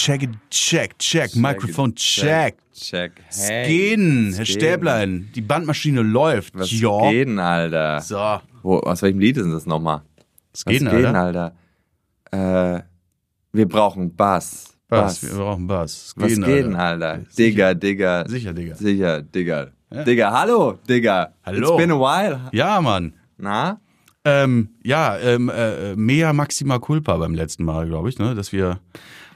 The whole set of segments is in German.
check it, check, check, Mikrofon, check. Check. Hey, es Herr. Stäblein. Die Bandmaschine läuft. Was ja. geht denn, Alter? So. Wo, aus welchem Lied ist das nochmal? Es Was denn, Alter. Alter? Äh, wir brauchen Bass. Bass. Wir brauchen Bass. Es Was geht, denn, Alter? Digga, Digga. Sicher, Digga. Sicher, Digga. Digga, hallo, Digga. Hallo. It's been a while. Ja, Mann. Na? Ähm, ja, ähm, äh, mehr Maxima Culpa beim letzten Mal, glaube ich, ne, dass wir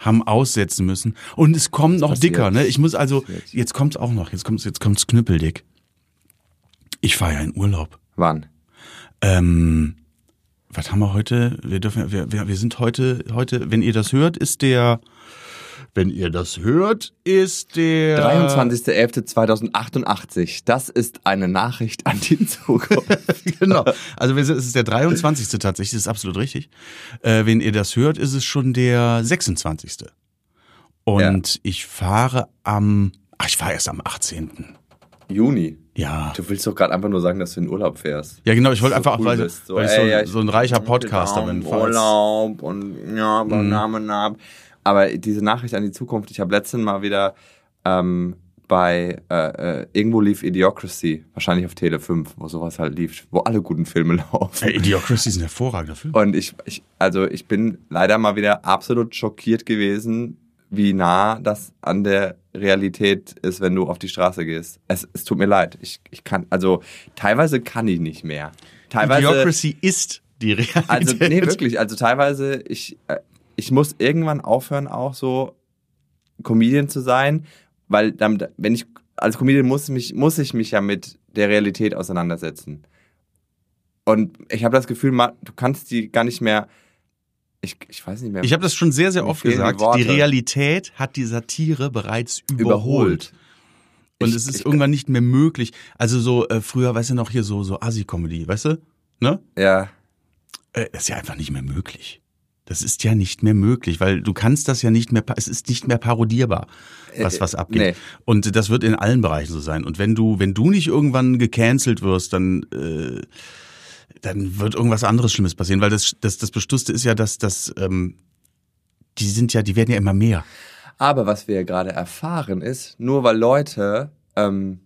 haben aussetzen müssen. Und es kommt noch dicker, ne? Ich muss also, jetzt kommt's auch noch, jetzt kommt's, jetzt kommt's knüppeldick. Ich fahre ja in Urlaub. Wann? Ähm, was haben wir heute? Wir dürfen, wir, wir, wir sind heute, heute, wenn ihr das hört, ist der, wenn ihr das hört, ist der 23.11.2088. Das ist eine Nachricht an die Zukunft. genau. Also es ist der 23. tatsächlich, das ist absolut richtig. Äh, wenn ihr das hört, ist es schon der 26. Und ich fahre am, ach, ich fahre erst am 18. Juni. Ja. Du willst doch gerade einfach nur sagen, dass du in Urlaub fährst. Ja, genau, ich wollte So einfach auch, cool weil, weil ich so, ey, ja, ich- so ein reicher Podcaster bin. Urlaub, und ja, aber Name, Name. Aber diese Nachricht an die Zukunft, ich habe letztens mal wieder ähm, bei äh, äh, irgendwo lief Idiocracy, wahrscheinlich auf Tele 5, wo sowas halt lief, wo alle guten Filme laufen. Ey, Idiocracy ist ein hervorragender Film. Und ich, ich, also ich bin leider mal wieder absolut schockiert gewesen, wie nah das an der Realität ist, wenn du auf die Straße gehst. Es, es tut mir leid. Ich, ich kann, also teilweise kann ich nicht mehr. Teilweise. Idiocracy ist die Realität. Also, nee, wirklich. Also teilweise, ich, äh, ich muss irgendwann aufhören, auch so Comedian zu sein, weil dann, wenn ich, als Comedian muss, mich, muss ich mich ja mit der Realität auseinandersetzen. Und ich habe das Gefühl, du kannst die gar nicht mehr, ich, ich weiß nicht mehr. Ich habe das schon sehr, sehr oft die gesagt. Die, Worte. Realität hat die Satire bereits überholt. überholt. Und Ich- es ist ich- irgendwann nicht mehr möglich. Also so, äh, früher, weißt du noch, hier so, so Asi-Comedy, weißt du? Ne? Ja. Äh, ist ja einfach nicht mehr möglich. Das ist ja nicht mehr möglich, weil du kannst das ja nicht mehr, es ist nicht mehr parodierbar, was, Äh, was abgeht. nee. Und das wird in allen Bereichen so sein. Und wenn du, wenn du nicht irgendwann gecancelt wirst, dann, äh, dann wird irgendwas anderes Schlimmes passieren, weil das, das, das Bestusste ist ja, dass, dass, ähm, die sind ja, die werden ja immer mehr. Aber was wir gerade erfahren ist, nur weil Leute ähm,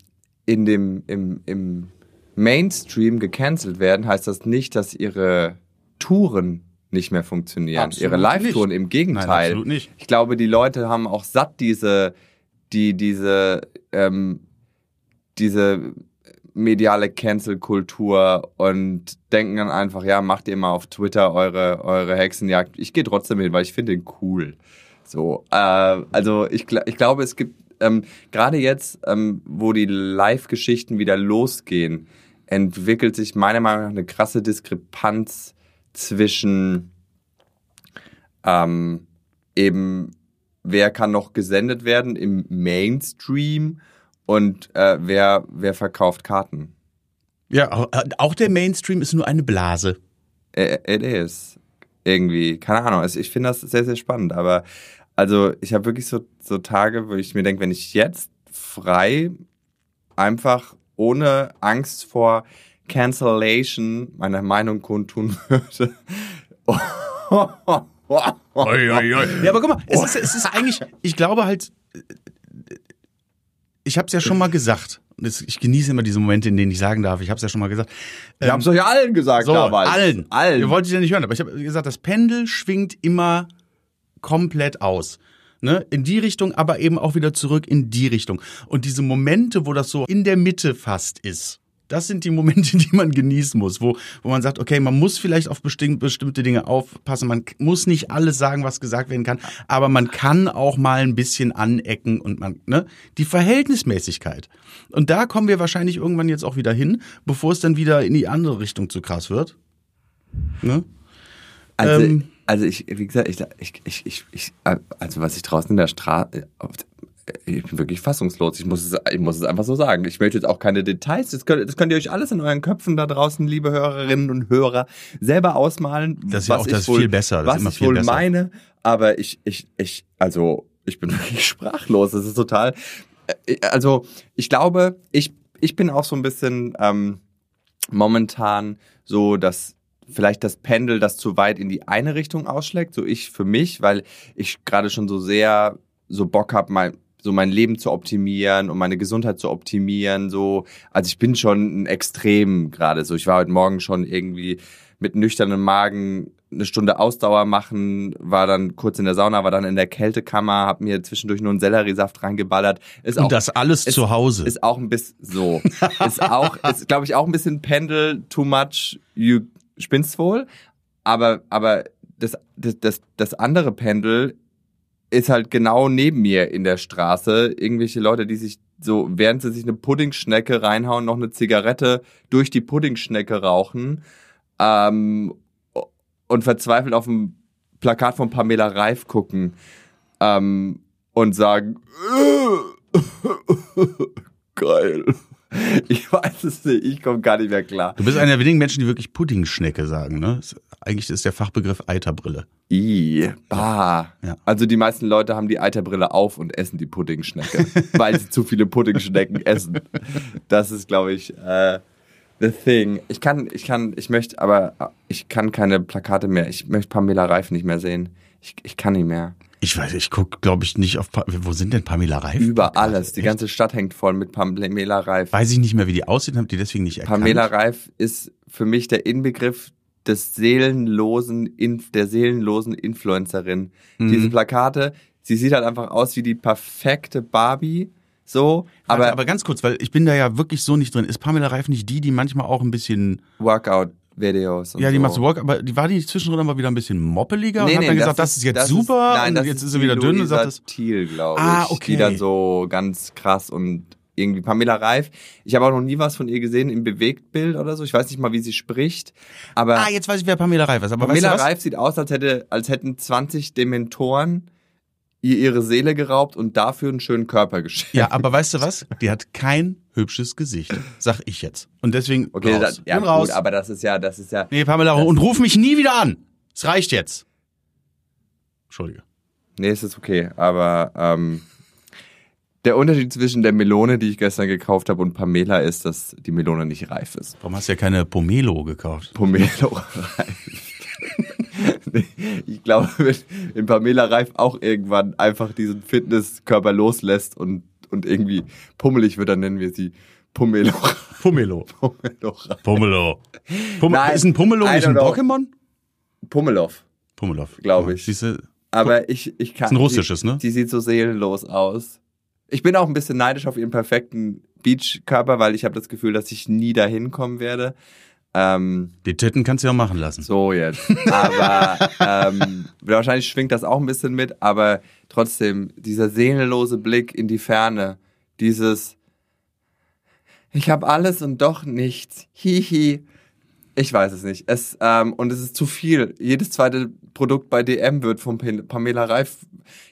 in dem, im, im Mainstream gecancelt werden, heißt das nicht, dass ihre Touren nicht mehr funktionieren. Absolut ihre Live-Touren, im Gegenteil. Nein, absolut nicht. Ich glaube, die Leute haben auch satt diese, die, diese, ähm, diese mediale Cancel-Kultur und denken dann einfach, ja, macht ihr mal auf Twitter eure, eure Hexenjagd. Ich gehe trotzdem hin, weil ich finde den cool. So, äh, also ich, ich glaube, es gibt ähm, gerade jetzt, ähm, wo die Live-Geschichten wieder losgehen, entwickelt sich meiner Meinung nach eine krasse Diskrepanz zwischen ähm, eben, wer kann noch gesendet werden im Mainstream und äh, wer, wer verkauft Karten. Ja, auch- auch der Mainstream ist nur eine Blase. It it is. Irgendwie, keine Ahnung. Also ich finde das sehr, sehr spannend. Aber also ich habe wirklich so, so Tage, wo ich mir denke, wenn ich jetzt frei einfach ohne Angst vor Cancellation meine Meinung kundtun würde. Ja, aber guck mal, es ist, es ist eigentlich, ich glaube halt, ich habe es ja schon mal gesagt. Ich genieße immer diese Momente, in denen ich sagen darf, ich habe es ja schon mal gesagt. Wir haben es euch allen gesagt so, damals. allen. Allen. Ihr wolltet ja nicht hören, aber ich habe gesagt, das Pendel schwingt immer komplett aus. Ne? In die Richtung, aber eben auch wieder zurück in die Richtung. Und diese Momente, wo das so in der Mitte fast ist, das sind die Momente, die man genießen muss, wo, wo man sagt, okay, man muss vielleicht auf bestimmte, bestimmte Dinge aufpassen, man muss nicht alles sagen, was gesagt werden kann, aber man kann auch mal ein bisschen anecken und man, ne, die Verhältnismäßigkeit. Und da kommen wir wahrscheinlich irgendwann jetzt auch wieder hin, bevor es dann wieder in die andere Richtung zu krass wird. Ne? Also, Ähm, also ich, wie gesagt, ich, ich, ich, ich, ich also was ich draußen in der Straße, ich bin wirklich fassungslos. Ich muss es, ich muss es einfach so sagen. Ich möchte jetzt auch keine Details. Das könnt, das könnt ihr euch alles in euren Köpfen da draußen, liebe Hörerinnen und Hörer, selber ausmalen. Das ist ja auch das wohl, viel besser, das was ist immer ich wohl besser. meine. Aber ich, ich, ich, also ich bin wirklich sprachlos. Das ist total. äh, Also ich glaube, ich, ich bin auch so ein bisschen ähm, momentan so, dass vielleicht das Pendel, das zu weit in die eine Richtung ausschlägt, so ich für mich, weil ich gerade schon so sehr so Bock habe, mein, so mein Leben zu optimieren und meine Gesundheit zu optimieren. So, also ich bin schon ein Extrem gerade. So, ich war heute Morgen schon irgendwie mit nüchternem Magen eine Stunde Ausdauer machen, war dann kurz in der Sauna, war dann in der Kältekammer, hab mir zwischendurch nur einen Selleriesaft reingeballert. Ist Und auch, das alles ist, zu Hause. Ist auch ein bisschen so. ist auch, ist glaube ich auch ein bisschen Pendel, too much, you spinnst wohl. Aber, aber das, das, das, das andere Pendel ist halt genau neben mir in der Straße. Irgendwelche Leute, die sich so, während sie sich eine Puddingschnecke reinhauen, noch eine Zigarette durch die Puddingschnecke rauchen ähm, und verzweifelt auf ein Plakat von Pamela Reif gucken ähm, und sagen, geil. Ich weiß es nicht, ich komme gar nicht mehr klar. Du bist einer der wenigen Menschen, die wirklich Puddingschnecke sagen, ne? Eigentlich ist der Fachbegriff Eiterbrille. I, bah. Ja. Also die meisten Leute haben die Eiterbrille auf und essen die Puddingschnecke, weil sie zu viele Puddingschnecken essen. Das ist, glaube ich, äh, the thing. Ich kann, ich kann, ich möchte, aber ich kann keine Plakate mehr. Ich möchte Pamela Reif nicht mehr sehen. Ich, ich kann nicht mehr. Ich weiß, ich gucke, glaube ich, nicht auf. Pa Wo sind denn Pamela Reif? Über alles. Die Echt? ganze Stadt hängt voll mit Pamela Reif. Weiß ich nicht mehr, wie die aussieht, habt ihr deswegen nicht erkannt. Pamela Reif ist für mich der Inbegriff des seelenlosen, Inf der seelenlosen Influencerin. Mhm. Diese Plakate, sie sieht halt einfach aus wie die perfekte Barbie, so, aber, aber, aber ganz kurz, weil ich bin da ja wirklich so nicht drin. Ist Pamela Reif nicht die, die manchmal auch ein bisschen, Workout-Videos. Und ja, die so. macht so Walk, aber die war die zwischendrin aber wieder ein bisschen moppeliger und hat dann gesagt, das ist, jetzt das super nein, und das jetzt ist ist sie wieder dünn und sagt das. Thiel, glaube ich. Ah, okay. Die dann so ganz krass und irgendwie Pamela Reif. Ich habe auch noch nie was von ihr gesehen im Bewegtbild oder so. Ich weiß nicht mal, wie sie spricht, aber Ah, jetzt weiß ich, wer Pamela Reif ist. Aber Pamela weißt du? Reif sieht aus, als, hätte, als hätten 20 Dementoren ihr ihre Seele geraubt und dafür einen schönen Körper geschenkt. Ja, aber weißt du was? Die hat kein hübsches Gesicht, sag ich jetzt. Und deswegen Okay, raus. das, ja, Bin gut, raus. aber das ist ja, das ist ja. nee, Pamela, und ruf mich nie wieder an. Es reicht jetzt. Entschuldige. Nee, es ist okay, aber ähm, der Unterschied zwischen der Melone, die ich gestern gekauft habe, und Pamela ist, dass die Melone nicht reif ist. Warum hast du ja keine Pomelo gekauft? Pomelo reif. Ich glaube, wenn, wenn Pamela Reif auch irgendwann einfach diesen Fitnesskörper loslässt und, und irgendwie pummelig wird, dann nennen wir sie Pomelo. Pomelo Reif. Pomelo. Pum Nein, ist ein Pomelo I nicht ein. Pokémon? Pummelov. Pomelov. Glaub ich. Siehst du, Aber ich, ich kann. Ist ein russisches, die, ne? Die sieht so seelenlos aus. Ich bin auch ein bisschen neidisch auf ihren perfekten Beachkörper, weil ich habe das Gefühl, dass ich nie dahin kommen werde. Ähm, die Titten kannst du ja machen lassen. so jetzt. Aber ähm, wahrscheinlich schwingt das auch ein bisschen mit, aber trotzdem, dieser seelenlose Blick in die Ferne, dieses Ich habe alles und doch nichts. Hihi. Ich weiß es nicht. Es, ähm, und es ist zu viel. Jedes zweite Produkt bei DM wird von Pam- Pamela Reif.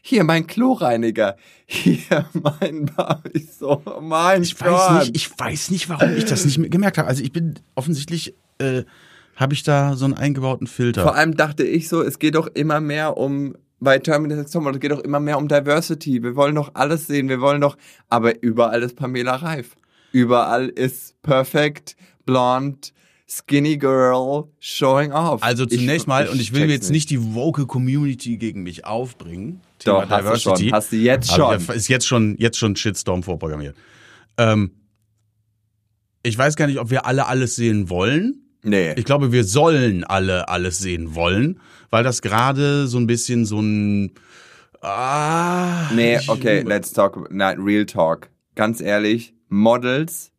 Hier mein Kloreiniger. Hier mein Barbie. So, mein Ich Gott. weiß nicht, ich weiß nicht, warum ich das nicht gemerkt habe. Also ich bin offensichtlich äh, habe ich da so einen eingebauten Filter. Vor allem dachte ich so, es geht doch immer mehr um bei Terminator 6 Topmodel, es geht doch immer mehr um Diversity. Wir wollen doch alles sehen, wir wollen doch, aber überall ist Pamela Reif. Überall ist perfekt, blond, skinny girl, showing off. also zunächst mal, und ich will jetzt nicht die woke Community gegen mich aufbringen. Doch, hast du schon, hast du jetzt schon. Ist jetzt schon, jetzt schon Shitstorm vorprogrammiert. Ähm, ich weiß gar nicht, ob wir alle alles sehen wollen. Nee. Ich glaube, wir sollen alle alles sehen wollen, weil das gerade so ein bisschen so ein ah, Nee, ich- okay, let's talk, nein, real talk. Ganz ehrlich, Models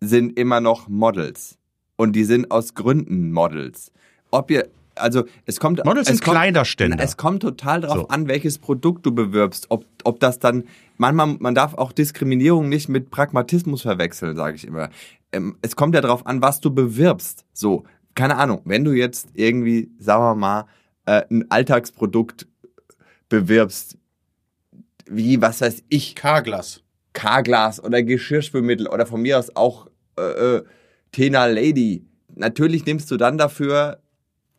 sind immer noch Models. Und die sind aus Gründen Models. Ob ihr, also es kommt... Models es sind kommt, Kleiderständer. Es kommt total darauf So. an, welches Produkt du bewirbst. Ob, ob das dann, manchmal, man darf auch Diskriminierung nicht mit Pragmatismus verwechseln, sage ich immer. Ähm, es kommt ja darauf an, was du bewirbst. So, keine Ahnung, wenn du jetzt irgendwie, sagen wir mal, äh, ein Alltagsprodukt bewirbst, wie, was weiß ich, Carglass. Carglass oder Geschirrspülmittel oder von mir aus auch äh, äh, Tena Lady. Natürlich nimmst du dann dafür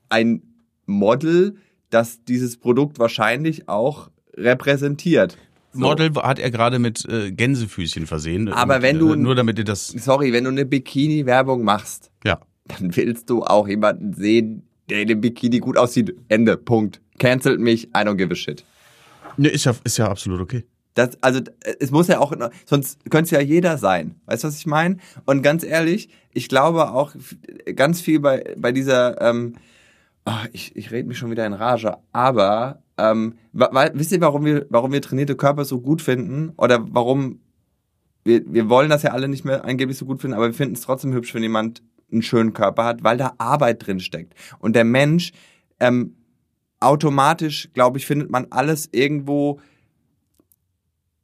ein Model, das dieses Produkt wahrscheinlich auch repräsentiert. So. Model hat er gerade mit äh, Gänsefüßchen versehen. Aber Und, wenn du- äh, nur damit ihr das Sorry, wenn du eine Bikini-Werbung machst, ja dann willst du auch jemanden sehen, der in dem Bikini gut aussieht. Ende. Punkt. Cancelt mich. I don't give a shit. Ne, ist ja, ist ja absolut okay. Das, also es muss ja auch, sonst könnte es ja jeder sein. Weißt du, was ich meine? Und ganz ehrlich, ich glaube auch ganz viel bei, bei dieser, ähm, oh, ich, ich rede mich schon wieder in Rage, aber ähm, weil, wisst ihr, warum wir, warum wir trainierte Körper so gut finden? Oder warum wir, wir wollen das ja alle nicht mehr angeblich so gut finden, aber wir finden es trotzdem hübsch, wenn jemand einen schönen Körper hat, weil da Arbeit drin steckt. Und der Mensch, ähm, automatisch, glaube ich, findet man alles irgendwo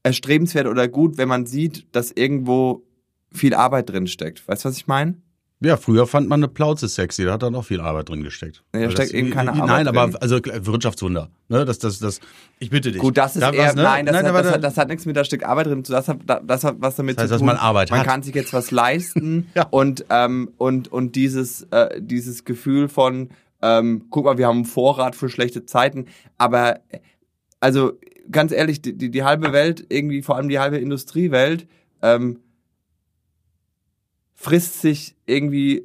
erstrebenswert oder gut, wenn man sieht, dass irgendwo viel Arbeit drin steckt. Weißt du, was ich meine? Ja, früher fand man eine Plauze sexy, da hat dann auch viel Arbeit drin gesteckt. Nee, da steckt eben keine Arbeit Nein, drin. aber also Wirtschaftswunder. Ne, das, das, das, ich bitte dich. Gut, das ist Da eher, was, ne? nein, das, Nein, hat, das, da- hat, das hat nichts mit der Stück Arbeit drin zu das hat, das hat was damit Das heißt, zu dass tun. man Arbeit man hat. kann sich jetzt was leisten Ja. und, ähm, und, und dieses, äh, dieses Gefühl von, ähm, guck mal, wir haben einen Vorrat für schlechte Zeiten, aber äh, also ganz ehrlich, die, die, die halbe Welt, irgendwie vor allem die halbe Industriewelt, ähm, frisst sich irgendwie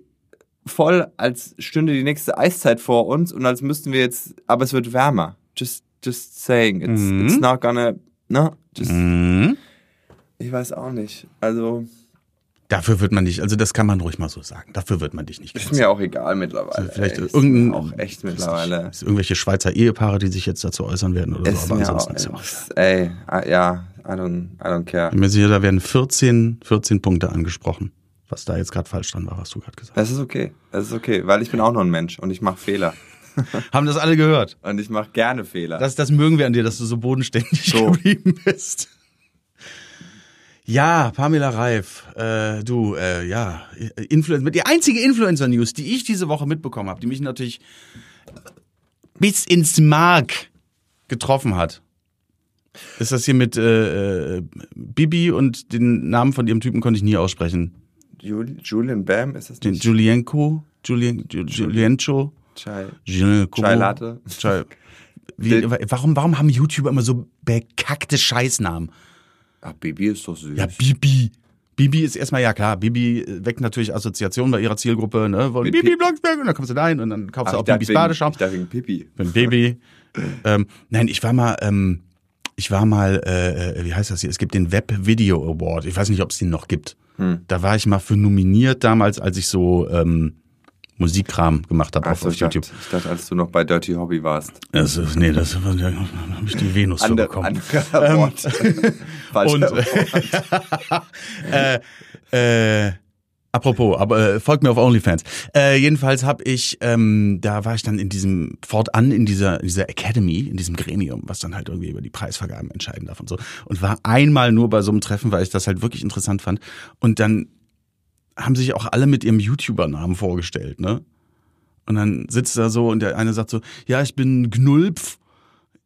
voll, als stünde die nächste Eiszeit vor uns und als müssten wir jetzt, aber es wird wärmer. Just, just saying, it's, Mhm. it's not gonna, ne? Just, Mhm. ich weiß auch nicht. Also, Dafür wird man nicht, also das kann man ruhig mal so sagen. Dafür wird man dich nicht ist mir auch egal mittlerweile. Also vielleicht ey. Ist irgendein auch echt mittlerweile. Nicht, ist irgendwelche Schweizer Ehepaare, die sich jetzt dazu äußern werden oder Ist so, aber mir auch, ansonsten ist ja auch ey, ah, ja, I don't, I don't care. Ich bin mir sicher, da werden 14, 14 Punkte angesprochen. Was da jetzt gerade falsch dran war, was du gerade gesagt hast. Das ist okay, das ist okay, weil ich bin auch nur ein Mensch und ich mache Fehler. Haben das alle gehört? Und ich mache gerne Fehler. Das, das mögen wir an dir, dass du so bodenständig So. geblieben bist. Ja, Pamela Reif, äh, du, äh, ja, Influencer, die einzige Influencer-News, die ich diese Woche mitbekommen habe, die mich natürlich bis ins Mark getroffen hat, ist das hier mit äh, äh, Bibi und den Namen von ihrem Typen konnte ich nie aussprechen. Jul Julian Bam, ist das Den nicht? Julienko, Julien, Ju- Juliencho, Chai. Julienko. Chai Latte. Chai. Wie, warum, warum haben YouTuber immer so bekackte Scheißnamen? Ach, Baby ist doch süß. Ja, Bibi. Bibi ist erstmal, ja klar, Bibi äh, weckt natürlich Assoziationen bei ihrer Zielgruppe, ne? Wollen Bibi Pi- Blocksberg und dann kommst du da hin und dann kaufst Ach, du auch Bibis wegen- Badeschaum. Ich wegen Pipi. Bin Baby. ähm, nein, ich war mal, ähm, ich war mal, äh, äh, wie heißt das hier? Es gibt den Web Video Award. Ich weiß nicht, ob es den noch gibt. Hm. Da war ich mal für nominiert damals, als ich so ähm, Musikkram gemacht habe Ach auf, ich, dachte, YouTube. ich dachte, als du noch bei Dirty Hobby warst. Ist, nee, das da habe ich die Venus Ander, bekommen. anderer Wort. Und Wort. äh, äh, apropos, aber äh, folgt mir auf OnlyFans. Äh, jedenfalls habe ich, ähm, da war ich dann in diesem fortan in dieser in dieser Academy, in diesem Gremium, was dann halt irgendwie über die Preisvergaben entscheiden darf und so. Und war einmal nur bei so einem Treffen, weil ich das halt wirklich interessant fand. Und dann haben sich auch alle mit ihrem YouTuber-Namen vorgestellt, ne? Und dann sitzt er so und der eine sagt so, ja, ich bin Gnulpf,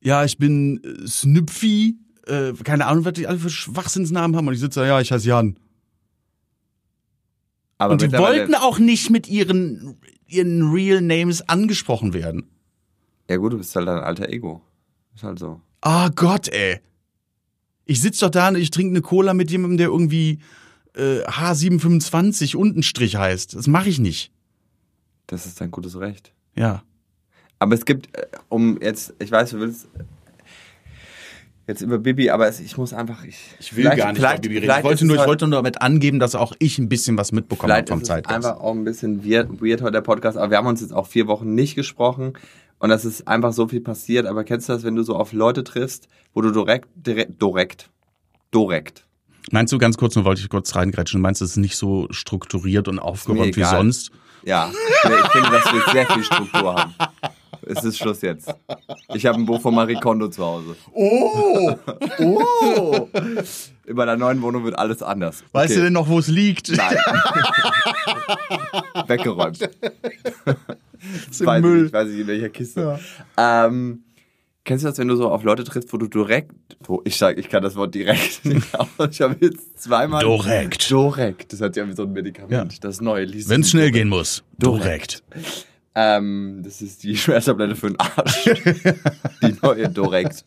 ja, ich bin äh, Snüpfi, äh, keine Ahnung, was die alle für Schwachsinnsnamen haben. Und ich sitze da, ja, ich heiße Jan. Aber und die wollten auch nicht mit ihren, ihren Real Names angesprochen werden. Ja gut, du bist halt ein alter Ego. Ist halt so. Ah Gott, ey. Ich sitz doch da und ich trinke eine Cola mit jemandem, der irgendwie äh, H725 unten Strich heißt. Das mache ich nicht. Das ist dein gutes Recht. Ja. Aber es gibt, äh, um jetzt, ich weiß, du willst jetzt über Bibi, aber es, ich muss einfach, ich, Ich will gar nicht über Bibi reden. Ich wollte, nur, ich wollte nur damit angeben, dass auch ich ein bisschen was mitbekommen habe vom Zeitgeist. einfach auch ein bisschen weird, weird heute der Podcast, aber wir haben uns jetzt auch vier Wochen nicht gesprochen und das ist einfach so viel passiert. Aber kennst du das, wenn du so auf Leute triffst, wo du direkt, direkt, direkt, direkt, Meinst du ganz kurz, nur wollte ich kurz reingrätschen, meinst du, es ist nicht so strukturiert und aufgeräumt wie sonst? Ja, ich finde, dass wir sehr viel Struktur haben. Es ist Schluss jetzt. Ich habe ein Buch von Marie Kondo zu Hause. Oh! Oh! Über der neuen Wohnung wird alles anders. Weißt Okay. du denn noch, wo es liegt? Nein. Weggeräumt. ist im weiß Ich, Müll. nicht, weiß ich in welcher Kiste. Ähm, kennst du das, wenn du so auf Leute triffst, wo du direkt, wo ich sag, ich kann das Wort direkt nicht, aber ich habe jetzt zweimal. Direkt. Direkt. Das hört sich an wie so ein Medikament. Ja. Das neue liest Wenn es schnell gehen muss. Direkt. Ähm, das ist die Schmerztablette für den Arsch. die neue direkt.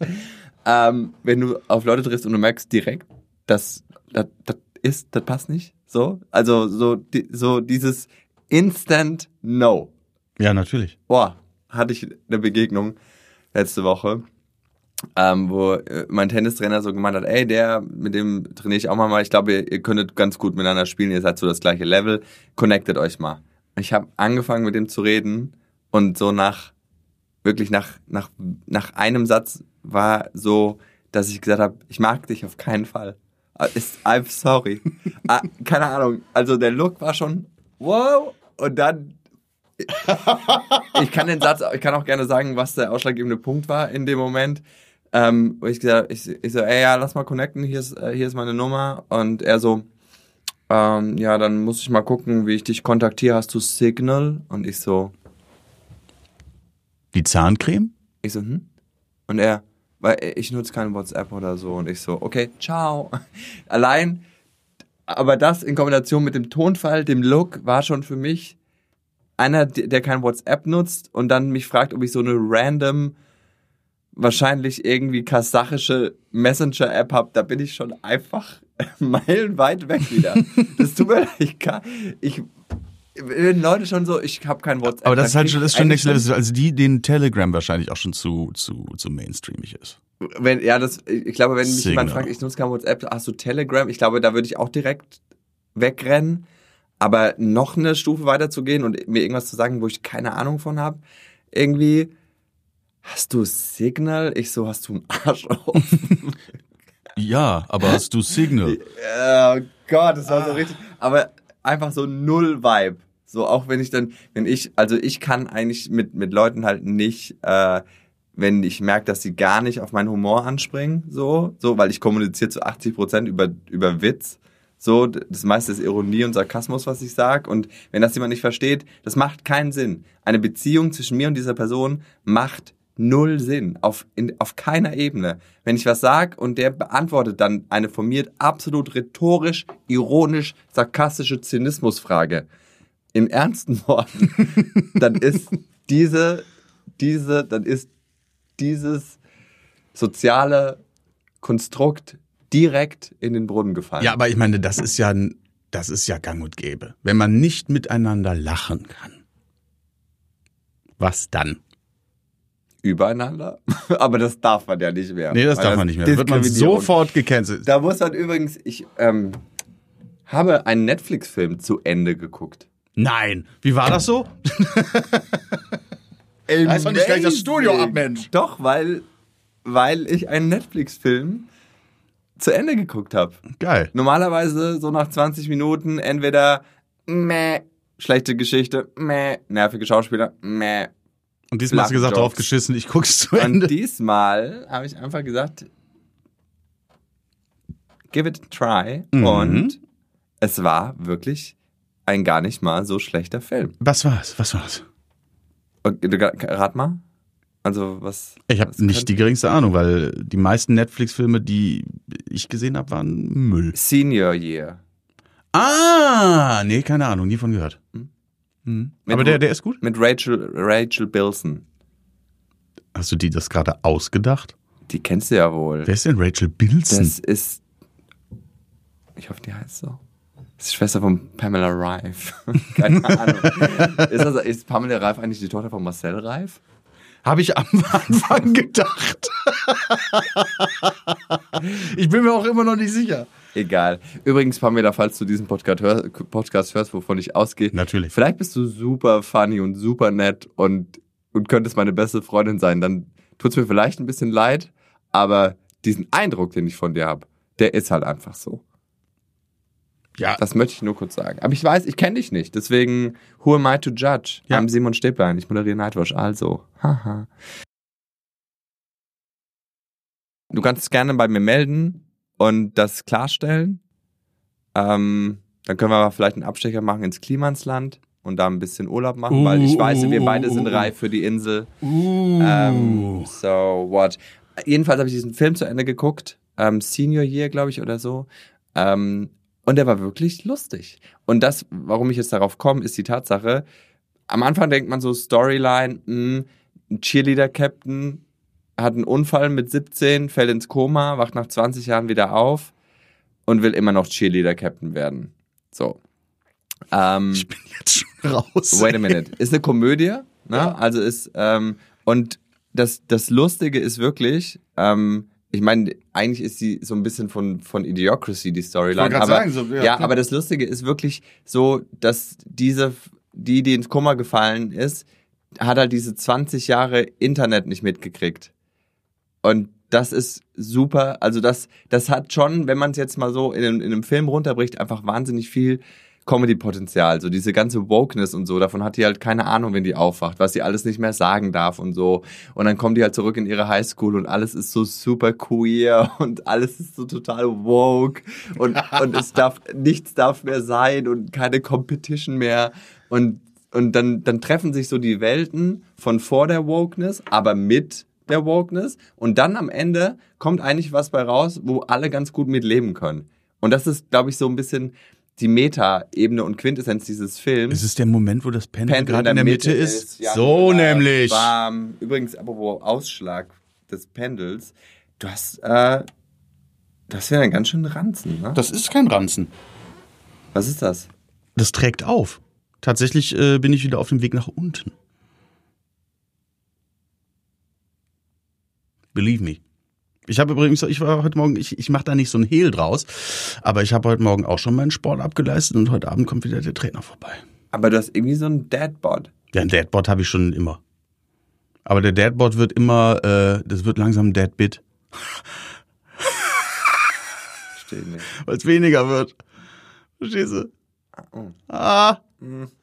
Ähm, wenn du auf Leute triffst und du merkst direkt, dass das, das ist, das passt nicht. So, also so, die, so dieses Instant No. Ja, natürlich. Boah, hatte ich eine Begegnung letzte Woche, ähm, wo äh, mein Tennistrainer so gemeint hat, ey, der, mit dem trainiere ich auch mal mal. Ich glaube, ihr, ihr könntet ganz gut miteinander spielen, ihr seid so das gleiche Level. Connectet euch mal. Ich habe angefangen mit dem zu reden und so nach, wirklich nach, nach, nach einem Satz war so, dass ich gesagt habe, ich mag dich auf keinen Fall. Ah, Ist, I'm sorry. ah, keine Ahnung. Also der Look war schon wow und dann ich kann den Satz, ich kann auch gerne sagen, was der ausschlaggebende Punkt war in dem Moment. Ähm, wo ich gesagt, ich, ich so, ey, ja, lass mal connecten, hier ist, äh, hier ist meine Nummer. Und er so, ähm, ja, dann muss ich mal gucken, wie ich dich kontaktiere. Hast du Signal? Und ich so, Die Zahncreme? ich so, hm? Und er, weil ich nutze kein WhatsApp oder so. Und ich so, okay, ciao. Allein, aber das in Kombination mit dem Tonfall, dem Look, war schon für mich einer, der kein WhatsApp nutzt und dann mich fragt, ob ich so eine random, wahrscheinlich irgendwie kasachische Messenger-App habe, da bin ich schon einfach meilenweit weg wieder. Das tut mir leid, ich kann, ich, wenn Leute schon so, ich habe kein WhatsApp. Aber das ist halt schon, das ist schon Next Level, also die, den Telegram wahrscheinlich auch schon zu, zu, zu mainstreamig ist. Wenn, ja, das, ich glaube, wenn mich Signal. jemand fragt, ich nutze kein WhatsApp, hast du Telegram? Ich glaube, da würde ich auch direkt wegrennen. Aber noch eine Stufe weiter zu gehen und mir irgendwas zu sagen, wo ich keine Ahnung von habe, irgendwie, hast du Signal? Ich so, hast du einen Arsch auf? Ja, aber hast du Signal? oh Gott, das war so richtig. Aber einfach so null Vibe. So auch wenn ich dann, wenn ich, also ich kann eigentlich mit mit Leuten halt nicht, äh, wenn ich merke, dass sie gar nicht auf meinen Humor anspringen, so, so, weil ich kommuniziere zu 80 Prozent über über Witz. So, das meiste ist Ironie und Sarkasmus, was ich sag. Und wenn das jemand nicht versteht, das macht keinen Sinn. Eine Beziehung zwischen mir und dieser Person macht null Sinn. Auf, in, auf keiner Ebene. Wenn ich was sag und der beantwortet dann eine von mir absolut rhetorisch, ironisch, sarkastische Zynismusfrage in ernsten Worten, dann ist diese, diese, dann ist dieses soziale Konstrukt direkt in den Brunnen gefallen. Ja, aber ich meine, das ist ja, ein- das ist ja gang und gäbe. Wenn man nicht miteinander lachen kann, was dann? Übereinander. Aber das darf man ja nicht mehr. Nee, das darf man nicht mehr. Da wird man sofort gecancelt. Da muss man übrigens, ich ähm, habe einen Netflix-Film zu Ende geguckt. Nein. Wie war das so? Reiß doch nicht gleich das Studio ab, Mensch. Doch, weil, weil ich einen Netflix-Film zu Ende geguckt habe. Geil. Normalerweise so nach 20 Minuten entweder meh, schlechte Geschichte, meh, nervige Schauspieler, meh. Und diesmal hast du gesagt, drauf geschissen, ich guck's zu Ende. Und diesmal habe ich einfach gesagt, give it a try. Mhm. Und es war wirklich ein gar nicht mal so schlechter Film. Was war's? Was war's? Okay, Rat mal. Also was? Ich habe nicht die geringste Ahnung, weil die meisten Netflix-Filme, die ich gesehen habe, waren Müll. Senior Year. Ah, nee, keine Ahnung, nie von gehört. Hm? Mit Aber der, der ist gut. Mit Rachel, Rachel Bilson. Hast du die das gerade ausgedacht? Die kennst du ja wohl. Wer ist denn Rachel Bilson? Das ist. Ich hoffe, die heißt so. Das ist die Schwester von Pamela Reif. Keine Ahnung. ist, das, ist Pamela Reif eigentlich die Tochter von Marcel Reif? Habe ich am Anfang gedacht. ich bin mir auch immer noch nicht sicher. Egal. Übrigens, Pamela, falls du diesen Podcast, hör, Podcast hörst, wovon ich ausgehe, Natürlich. vielleicht bist du super funny und super nett und, und könntest meine beste Freundin sein. Dann tut's mir vielleicht ein bisschen leid, aber diesen Eindruck, den ich von dir habe, der ist halt einfach so. Ja, Das möchte ich nur kurz sagen. Aber ich weiß, ich kenne dich nicht. Deswegen, who am I to judge? Ja. I'm Simon Stäblein. Ich moderiere Nightwatch. Also, haha. Du kannst dich gerne bei mir melden und das klarstellen. Ähm, dann können wir aber vielleicht einen Abstecher machen ins Klimansland und da ein bisschen Urlaub machen, weil ich Uh, weiß, wir uh, beide uh, sind uh. reif für die Insel. Uh. Ähm, so, what? Jedenfalls habe ich diesen Film zu Ende geguckt. Ähm, Senior Year, glaube ich, oder so. Ähm, und der war wirklich lustig. Und das, warum ich jetzt darauf komme, ist die Tatsache, am Anfang denkt man so Storyline, mh, ein Cheerleader-Captain hat einen Unfall mit 17, fällt ins Koma, wacht nach 20 Jahren wieder auf und will immer noch Cheerleader-Captain werden. So. Ähm, ich bin jetzt schon raus. Wait a minute. Ist eine Komödie, ne? Also ist, ähm, und das, das Lustige ist wirklich, ähm, ich meine, eigentlich ist sie so ein bisschen von, von Idiocracy, die Storyline. Aber, sagen, so, ja, ja, aber das Lustige ist wirklich so, dass diese, die, die ins Kummer gefallen ist, hat halt diese 20 Jahre Internet nicht mitgekriegt. Und das ist super. Also das, das hat schon, wenn man es jetzt mal so in, in einem Film runterbricht, einfach wahnsinnig viel Comedy-Potenzial. So diese ganze Wokeness und so, davon hat die halt keine Ahnung, wenn die aufwacht, was sie alles nicht mehr sagen darf und so. Und dann kommt die halt zurück in ihre Highschool und alles ist so super queer und alles ist so total woke und, und es darf, nichts darf mehr sein und keine Competition mehr. Und, und dann, dann treffen sich so die Welten von vor der Wokeness, aber mit der Wokeness. Und dann am Ende kommt eigentlich was bei raus, wo alle ganz gut mit leben können. Und das ist, glaube ich, so ein bisschen die Meta-Ebene und Quintessenz dieses Films. Es ist der Moment, wo das Pendel, Pendel gerade in der Mitte, ist. ja, so wunderbar, nämlich. Bam. Übrigens, apropos Ausschlag des Pendels, du hast, äh, das wäre ein ganz schön Ranzen, ne? Das ist kein Ranzen. Was ist das? Das trägt auf. Tatsächlich äh, bin ich wieder auf dem Weg nach unten. Believe me. Ich habe übrigens, ich war heute Morgen, ich, ich mache da nicht so ein Hehl draus, aber ich habe heute Morgen auch schon meinen Sport abgeleistet und heute Abend kommt wieder der Trainer vorbei. Aber du hast irgendwie so ein Deadbot. Ja, ein Deadbot habe ich schon immer. Aber der Deadbot wird immer, äh, das wird langsam ein Deadbit, Verstehe nicht. weil es weniger wird. Verstehst du? Oh. Ah,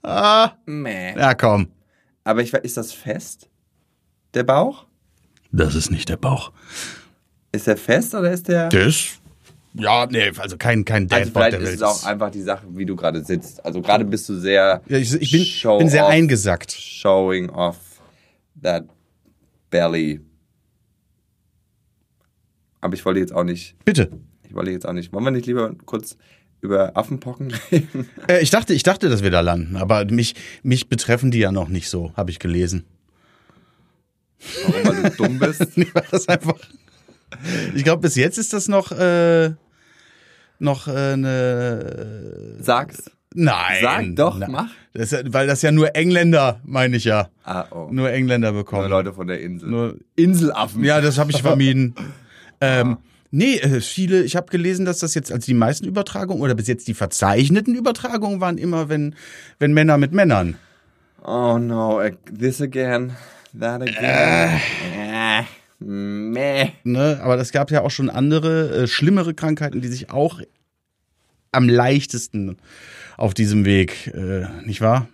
ah. Meh. Ja, komm. Aber ich, ist das fest? Der Bauch? Das ist nicht der Bauch. Ist der fest oder ist der. Das? Ja, nee, also kein, kein also Deadbot vielleicht der ist es auch einfach die Sache, wie du gerade sitzt. Also gerade bist du sehr ja, ich, ich bin, Show bin sehr off. eingesackt. showing off that belly. Aber ich wollte jetzt auch nicht, Bitte. ich wollte jetzt auch nicht. Wollen wir nicht lieber kurz über Affenpocken reden? Äh, ich dachte, ich dachte, dass wir da landen, aber mich, mich betreffen die ja noch nicht so, habe ich gelesen. Warum, weil du dumm bist? Nee, war das einfach. Ich glaube, bis jetzt ist das noch, äh, noch äh, eine. Sag's. Nein. Sag doch, Na- mach. Das weil das ja nur Engländer, meine ich ja. Ah, oh. Nur Engländer Nur bekommen. Leute von der Insel. Nur, Inselaffen. ja, das habe ich vermieden. ähm, nee, äh, viele, ich habe gelesen, dass das jetzt, also die meisten Übertragungen oder bis jetzt die verzeichneten Übertragungen waren immer, wenn, wenn Männer mit Männern. Oh no, this again, that again. Äh. Meh. Ne? Aber das gab ja auch schon andere, äh, schlimmere Krankheiten, die sich auch am leichtesten auf diesem Weg, äh, nicht wahr?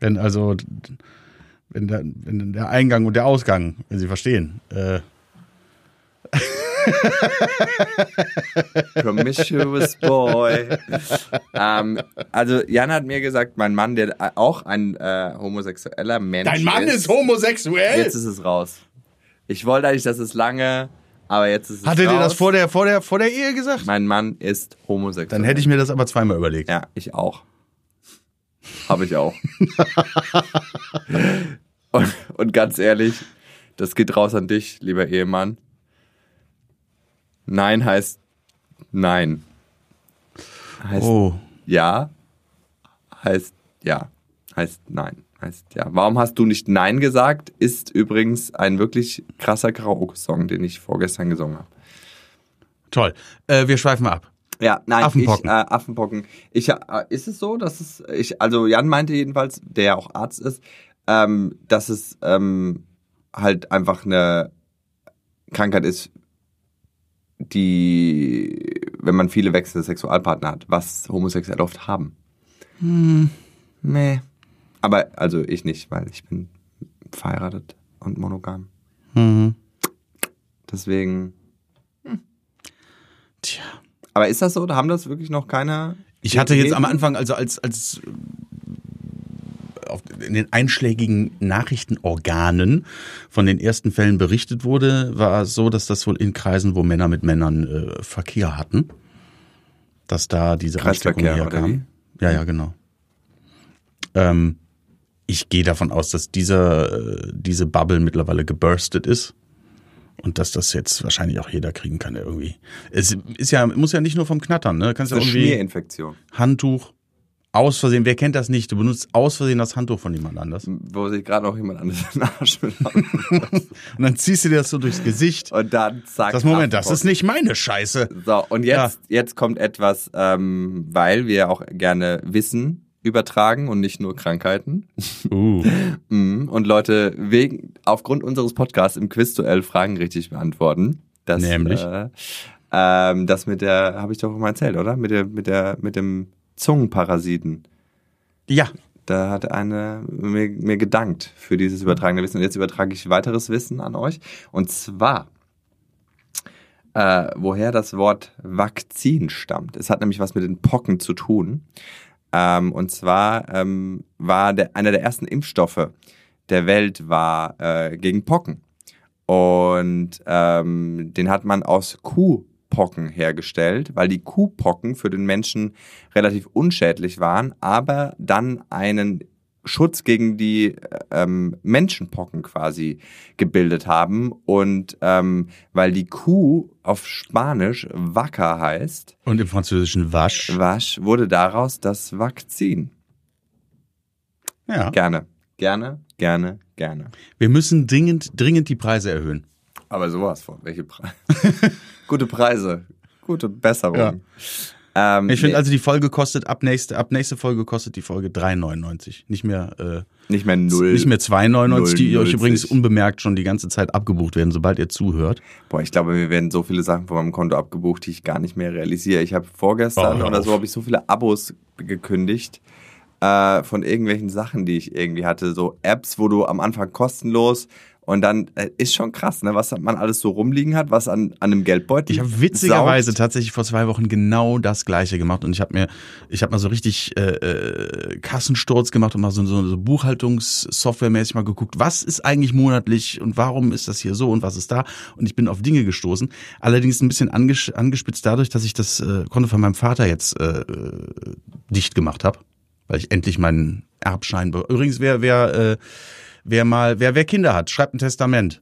Wenn also, wenn der, wenn der Eingang und der Ausgang, wenn Sie verstehen, äh, Promiscuous Boy. ähm, also Jan hat mir gesagt, mein Mann, der auch ein äh, homosexueller Mensch Dein Mann ist, ist homosexuell? Jetzt ist es raus. Ich wollte eigentlich, dass es lange, aber jetzt ist es Hatte raus. dir das vor der, vor, der, vor der Ehe gesagt? Mein Mann ist homosexuell. Dann hätte ich mir das aber zweimal überlegt. Ja, ich auch. Habe ich auch. und, und ganz ehrlich, das geht raus an dich, lieber Ehemann. Nein heißt nein. Heißt Oh. ja, heißt ja, heißt nein, heißt ja. Warum hast du nicht nein gesagt? Ist übrigens ein wirklich krasser Karaoke-Song, den ich vorgestern gesungen habe. Toll. Äh, wir schweifen ab. Ja, nein, Affenpocken. Ich, äh, Affenpocken. Ich, äh, ist es so, dass es, ich, also Jan meinte jedenfalls, der ja auch Arzt ist, ähm, dass es ähm, halt einfach eine Krankheit ist, die, wenn man viele wechselnde Sexualpartner hat, was Homosexuelle oft haben. Hm. Nee. Aber, also ich nicht, weil ich bin verheiratet und monogam. Mhm. Deswegen. Tja. Aber ist das so? Da haben das wirklich noch keine. Ich hatte jetzt am? Anfang, also als, als äh, auf, in den einschlägigen Nachrichtenorganen von den ersten Fällen berichtet wurde, war es so, dass das wohl in Kreisen, wo Männer mit Männern äh, Verkehr hatten, dass da diese Ansteckung herkam. Ja, ja, genau. Ähm, ich gehe davon aus, dass dieser, diese Bubble mittlerweile geburstet ist. Und dass das jetzt wahrscheinlich auch jeder kriegen kann, der irgendwie. Es ist ja, muss ja nicht nur vom Knattern, ne? Kannst ja irgendwie. Schmierinfektion. Handtuch, Aus Versehen, wer kennt das nicht? Du benutzt aus Versehen das Handtuch von jemand anders. Wo sich gerade noch jemand anderes in den Arsch. Und dann ziehst du dir das so durchs Gesicht. Und dann zack. Das Moment, das ist nicht meine Scheiße. So, und jetzt, jetzt kommt etwas, ähm, weil wir auch gerne Wissen übertragen und nicht nur Krankheiten. Uh. Mhm. Und Leute wegen, aufgrund unseres Podcasts im Quizduell Fragen richtig beantworten. Das, Nämlich? Äh, ähm, das mit der, habe ich doch mal erzählt, oder? Mit der, mit der, mit dem Zungenparasiten. Ja, Da hat eine mir, mir gedankt für dieses übertragene Wissen. Und jetzt übertrage ich weiteres Wissen an euch. Und zwar, äh, woher das Wort Vakzin stammt. Es hat nämlich was mit den Pocken zu tun. Ähm, und zwar ähm, war der, einer der ersten Impfstoffe der Welt war äh, gegen Pocken. Und ähm, den hat man aus Kuhpocken hergestellt, weil die Kuhpocken für den Menschen relativ unschädlich waren, aber dann einen Schutz gegen die ähm, Menschenpocken quasi gebildet haben. Und ähm, weil die Kuh auf Spanisch Wacker heißt, und im Französischen Wasch. Wasch, wurde daraus das Vakzin. Ja. Gerne, gerne, gerne, gerne. Wir müssen dringend, dringend die Preise erhöhen. Aber sowas von. Welche Preise? Gute Preise. Gute Besserung. Ja. Ähm, Ich finde also die Folge kostet ab nächste ab nächste Folge kostet die Folge 3,99. Nicht mehr äh, nicht mehr null. nicht mehr 2,99, die euch 0,90. übrigens unbemerkt schon die ganze Zeit abgebucht werden, sobald ihr zuhört. Boah, ich glaube, mir werden so viele Sachen von meinem Konto abgebucht, die ich gar nicht mehr realisiere. Ich habe vorgestern Oh, oder so habe ich so viele Abos gekündigt äh, von irgendwelchen Sachen, die ich irgendwie hatte. So Apps, wo du am Anfang kostenlos und dann äh, ist schon krass, ne, was man alles so rumliegen hat, was an, an einem Geldbeutel. Ich habe witzigerweise saugt. tatsächlich vor zwei Wochen genau das gleiche gemacht und ich habe mir, ich habe mal so richtig äh, äh, Kassensturz gemacht und mal so, so, so Buchhaltungssoftwaremäßig mal geguckt, was ist eigentlich monatlich und warum ist das hier so und was ist da und ich bin auf Dinge gestoßen. Allerdings ein bisschen anges angespitzt dadurch, dass ich das äh, Konto von meinem Vater jetzt äh, dicht gemacht habe, weil ich endlich meinen Erbschein. Übrigens, wer wer äh, wer mal wer wer Kinder hat, schreibt ein Testament.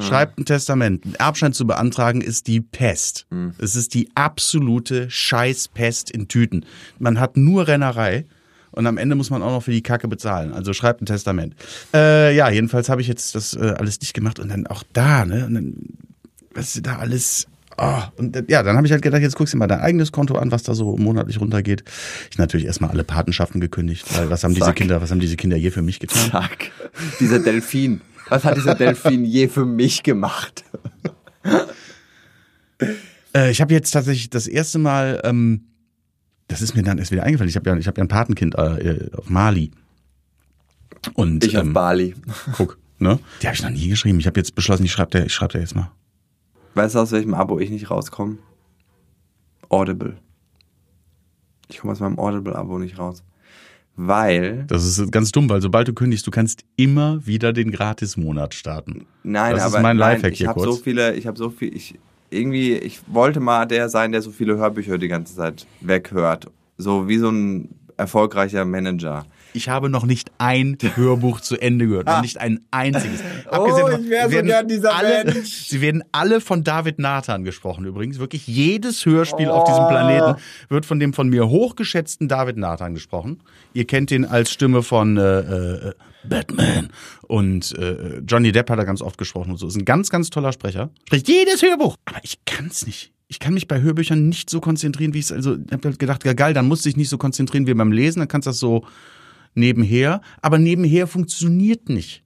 Schreibt ein Testament. Einen Erbschein zu beantragen ist die Pest. Es ist die absolute Scheißpest in Tüten. Man hat nur Rennerei und am Ende muss man auch noch für die Kacke bezahlen. Also schreibt ein Testament. Äh, ja, jedenfalls habe ich jetzt das äh, alles dicht gemacht und dann auch da, ne? Und dann, was ist da alles. Oh, und äh, ja, dann habe ich halt gedacht, jetzt guckst du dir mal dein eigenes Konto an, was da so monatlich runtergeht. Ich natürlich erstmal alle Patenschaften gekündigt, weil was haben diese Zack. Kinder, was haben diese Kinder je für mich getan? Zack. Dieser Delfin. Was hat dieser Delfin je für mich gemacht? Äh, ich habe jetzt tatsächlich das erste Mal, ähm, das ist mir dann erst wieder eingefallen. Ich habe ja, ich habe ja ein Patenkind äh, auf Mali. Und Ich auf ähm, Bali. guck, ne? Die habe ich noch nie geschrieben. Ich habe jetzt beschlossen, ich schreibe der, ich schreibe der jetzt mal. Weißt du, aus welchem Abo ich nicht rauskomme? Audible. Ich komme aus meinem Audible-Abo nicht raus. Weil, Das ist ganz dumm, weil sobald du kündigst, du kannst immer wieder den Gratis-Monat starten. nein, Das ist aber mein nein, Lifehack ich habe so viele, ich habe so viel, ich irgendwie, ich wollte mal der sein, der so viele Hörbücher die ganze Zeit weghört. So wie so ein erfolgreicher Manager. Ich habe noch nicht ein Hörbuch zu Ende gehört, noch nicht ein einziges. Oh, davon ich wär so werden gern dieser alle, Mensch. Sie werden alle von David Nathan gesprochen übrigens. Wirklich jedes Hörspiel auf diesem Planeten wird von dem von mir hochgeschätzten David Nathan gesprochen. Ihr kennt ihn als Stimme von äh, äh, Batman und äh, Johnny Depp hat er ganz oft gesprochen und so. Ist ein ganz, ganz toller Sprecher. Spricht jedes Hörbuch. Aber ich kann's nicht. Ich kann mich bei Hörbüchern nicht so konzentrieren, wie ich es, also, ich habe gedacht, ja geil, dann musst du dich nicht so konzentrieren wie beim Lesen, dann kannst du das so nebenher, aber nebenher funktioniert nicht.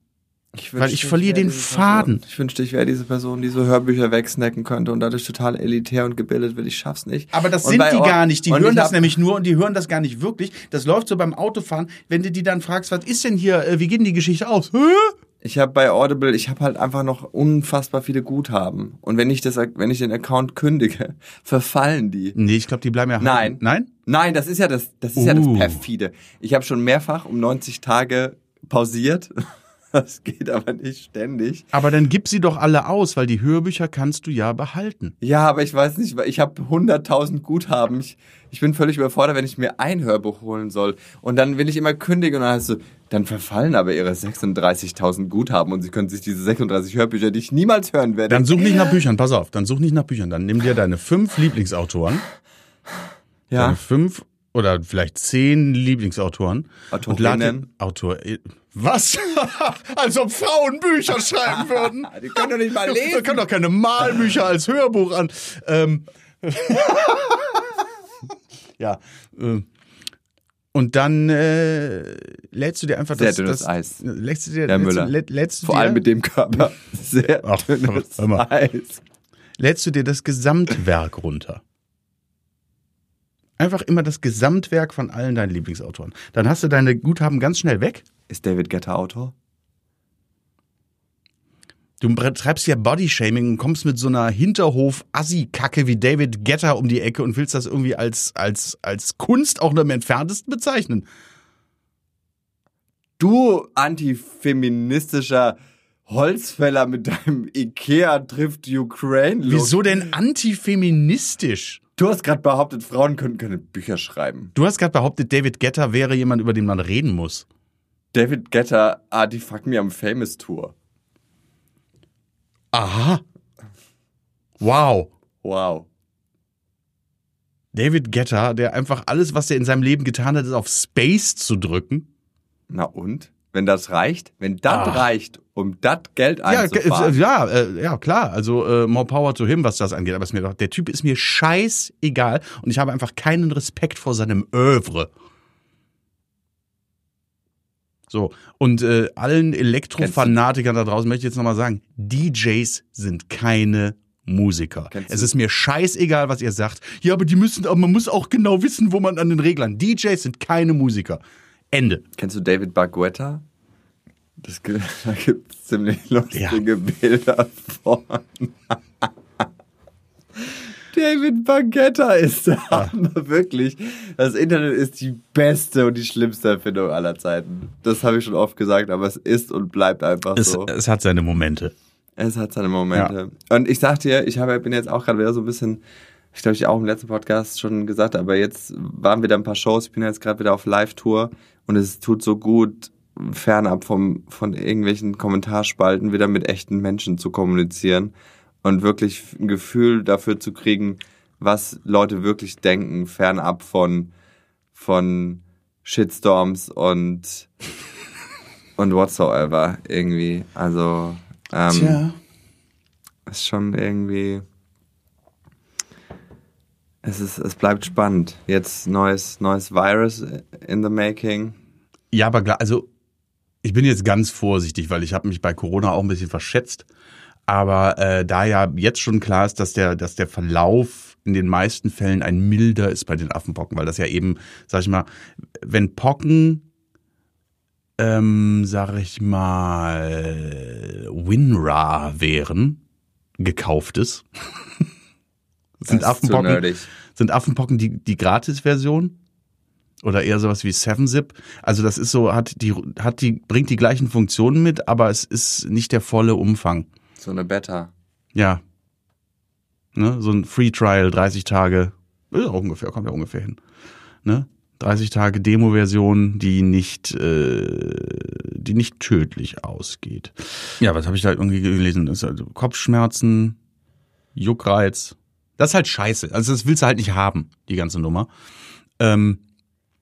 Ich Weil ich verliere den Faden. Ich wünschte, ich wäre diese Person, die so Hörbücher wegsnacken könnte und dadurch total elitär und gebildet wird. Ich schaff's nicht. Aber das Und sind die gar nicht. Die hören das nämlich nur und die hören das gar nicht wirklich. Das läuft so beim Autofahren. Wenn du die dann fragst, was ist denn hier, äh, wie geht denn die Geschichte aus? Hä? Ich habe bei Audible, ich habe halt einfach noch unfassbar viele Guthaben. Und wenn ich das, wenn ich den Account kündige, verfallen die. Nee, ich glaube, die bleiben ja Nein. Nein? Nein, das ist ja das, das ist ja das Uh. perfide. Ich habe schon mehrfach um 90 Tage pausiert. Das geht aber nicht ständig. Aber dann gib sie doch alle aus, weil die Hörbücher kannst du ja behalten. Ja, aber ich weiß nicht, weil ich habe 100.000 Guthaben. Ich, ich bin völlig überfordert, wenn ich mir ein Hörbuch holen soll. Und dann will ich immer kündigen und dann heißt so, dann verfallen aber ihre 36.000 Guthaben und sie können sich diese 36 Hörbücher, die ich niemals hören werde. Dann such nicht nach Büchern, pass auf, dann such nicht nach Büchern. Dann nimm dir deine fünf Lieblingsautoren, ja. deine fünf oder vielleicht zehn Lieblingsautoren und lade Autorinnen. Autor was? als ob Frauen Bücher schreiben würden. Die können doch nicht mal lesen. können doch keine Malbücher als Hörbuch an. Ähm. ja. äh. Und dann äh, lädst du dir einfach Sehr das, dünnes das Eis. Lädst du dir, Herr lädst, Müller. lä- lädst du Vor dir, allem mit dem Körper. Sehr Ach, dünnes. Eis. lädst du dir das Gesamtwerk runter. Einfach immer das Gesamtwerk von allen deinen Lieblingsautoren. Dann hast du deine Guthaben ganz schnell weg. Ist David Getter Autor? Du treibst ja Bodyshaming und kommst mit so einer Hinterhof-Assi-Kacke wie David Getter um die Ecke und willst das irgendwie als, als, als Kunst auch nur im entferntesten bezeichnen. Du antifeministischer Holzfäller mit deinem Ikea trifft Ukraine. -Look. Wieso denn antifeministisch? Du hast gerade behauptet, Frauen können keine Bücher schreiben. Du hast gerade behauptet, David Getter wäre jemand, über den man reden muss. David Getter, ah, die fuck me am Famous Tour. Aha. Wow. Wow. David Getter, der einfach alles, was er in seinem Leben getan hat, ist auf Space zu drücken. Na und? Wenn das reicht? Wenn das Ach. reicht, um das Geld Ja, ge- einzufahren. ja, äh, ja, klar. Also äh, more power to him, was das angeht. Aber ist mir doch, der Typ ist mir scheißegal und ich habe einfach keinen Respekt vor seinem Övre. So, und äh, allen Elektrofanatikern da draußen möchte ich jetzt nochmal sagen, DJs sind keine Musiker. Es ist mir scheißegal, was ihr sagt. Ja, aber die müssen, aber man muss auch genau wissen, wo man an den Reglern. DJs sind keine Musiker. Ende. Kennst du David Baguetta? Das, da gibt es ziemlich lustige Bilder von. David Baguetta ist der Hammer, wirklich. Das Internet ist die beste und die schlimmste Erfindung aller Zeiten. Das habe ich schon oft gesagt, aber es ist und bleibt einfach Es, so. es hat seine Momente. Es hat seine Momente. Und ich sag dir, ich habe, bin jetzt auch gerade wieder so ein bisschen, ich glaube, ich auch im letzten Podcast schon gesagt, aber jetzt waren wieder ein paar Shows. Ich bin jetzt gerade wieder auf Live-Tour und es tut so gut, fernab vom, von irgendwelchen Kommentarspalten wieder mit echten Menschen zu kommunizieren und wirklich ein Gefühl dafür zu kriegen, was Leute wirklich denken, fernab von, von Shitstorms und, und whatsoever irgendwie. Also, ähm, ist schon irgendwie. Es, ist, es bleibt spannend. Jetzt neues, neues Virus in the making. Ja, aber klar, also ich bin jetzt ganz vorsichtig, weil ich habe mich bei Corona auch ein bisschen verschätzt. Aber äh, da ja jetzt schon klar ist, dass der, dass der Verlauf in den meisten Fällen ein milder ist bei den Affenpocken, weil das ja eben, sag ich mal, wenn Pocken, ähm, sag ich mal, WinRAR wären, gekauftes, sind Affenpocken, sind Affenpocken die, die Gratis-Version? Oder eher sowas wie 7-Zip? Also das ist so, hat die, hat die, bringt die gleichen Funktionen mit, aber es ist nicht der volle Umfang. So eine Beta. Ja. Ne? So ein Free Trial, 30 Tage, ist auch ungefähr, kommt ja ungefähr hin. Ne? 30 Tage Demo-Version, die nicht, äh, die nicht tödlich ausgeht. Ja, was habe ich da irgendwie gelesen? Das ist also Kopfschmerzen, Juckreiz. Das ist halt scheiße. Also das willst du halt nicht haben, die ganze Nummer. Ähm,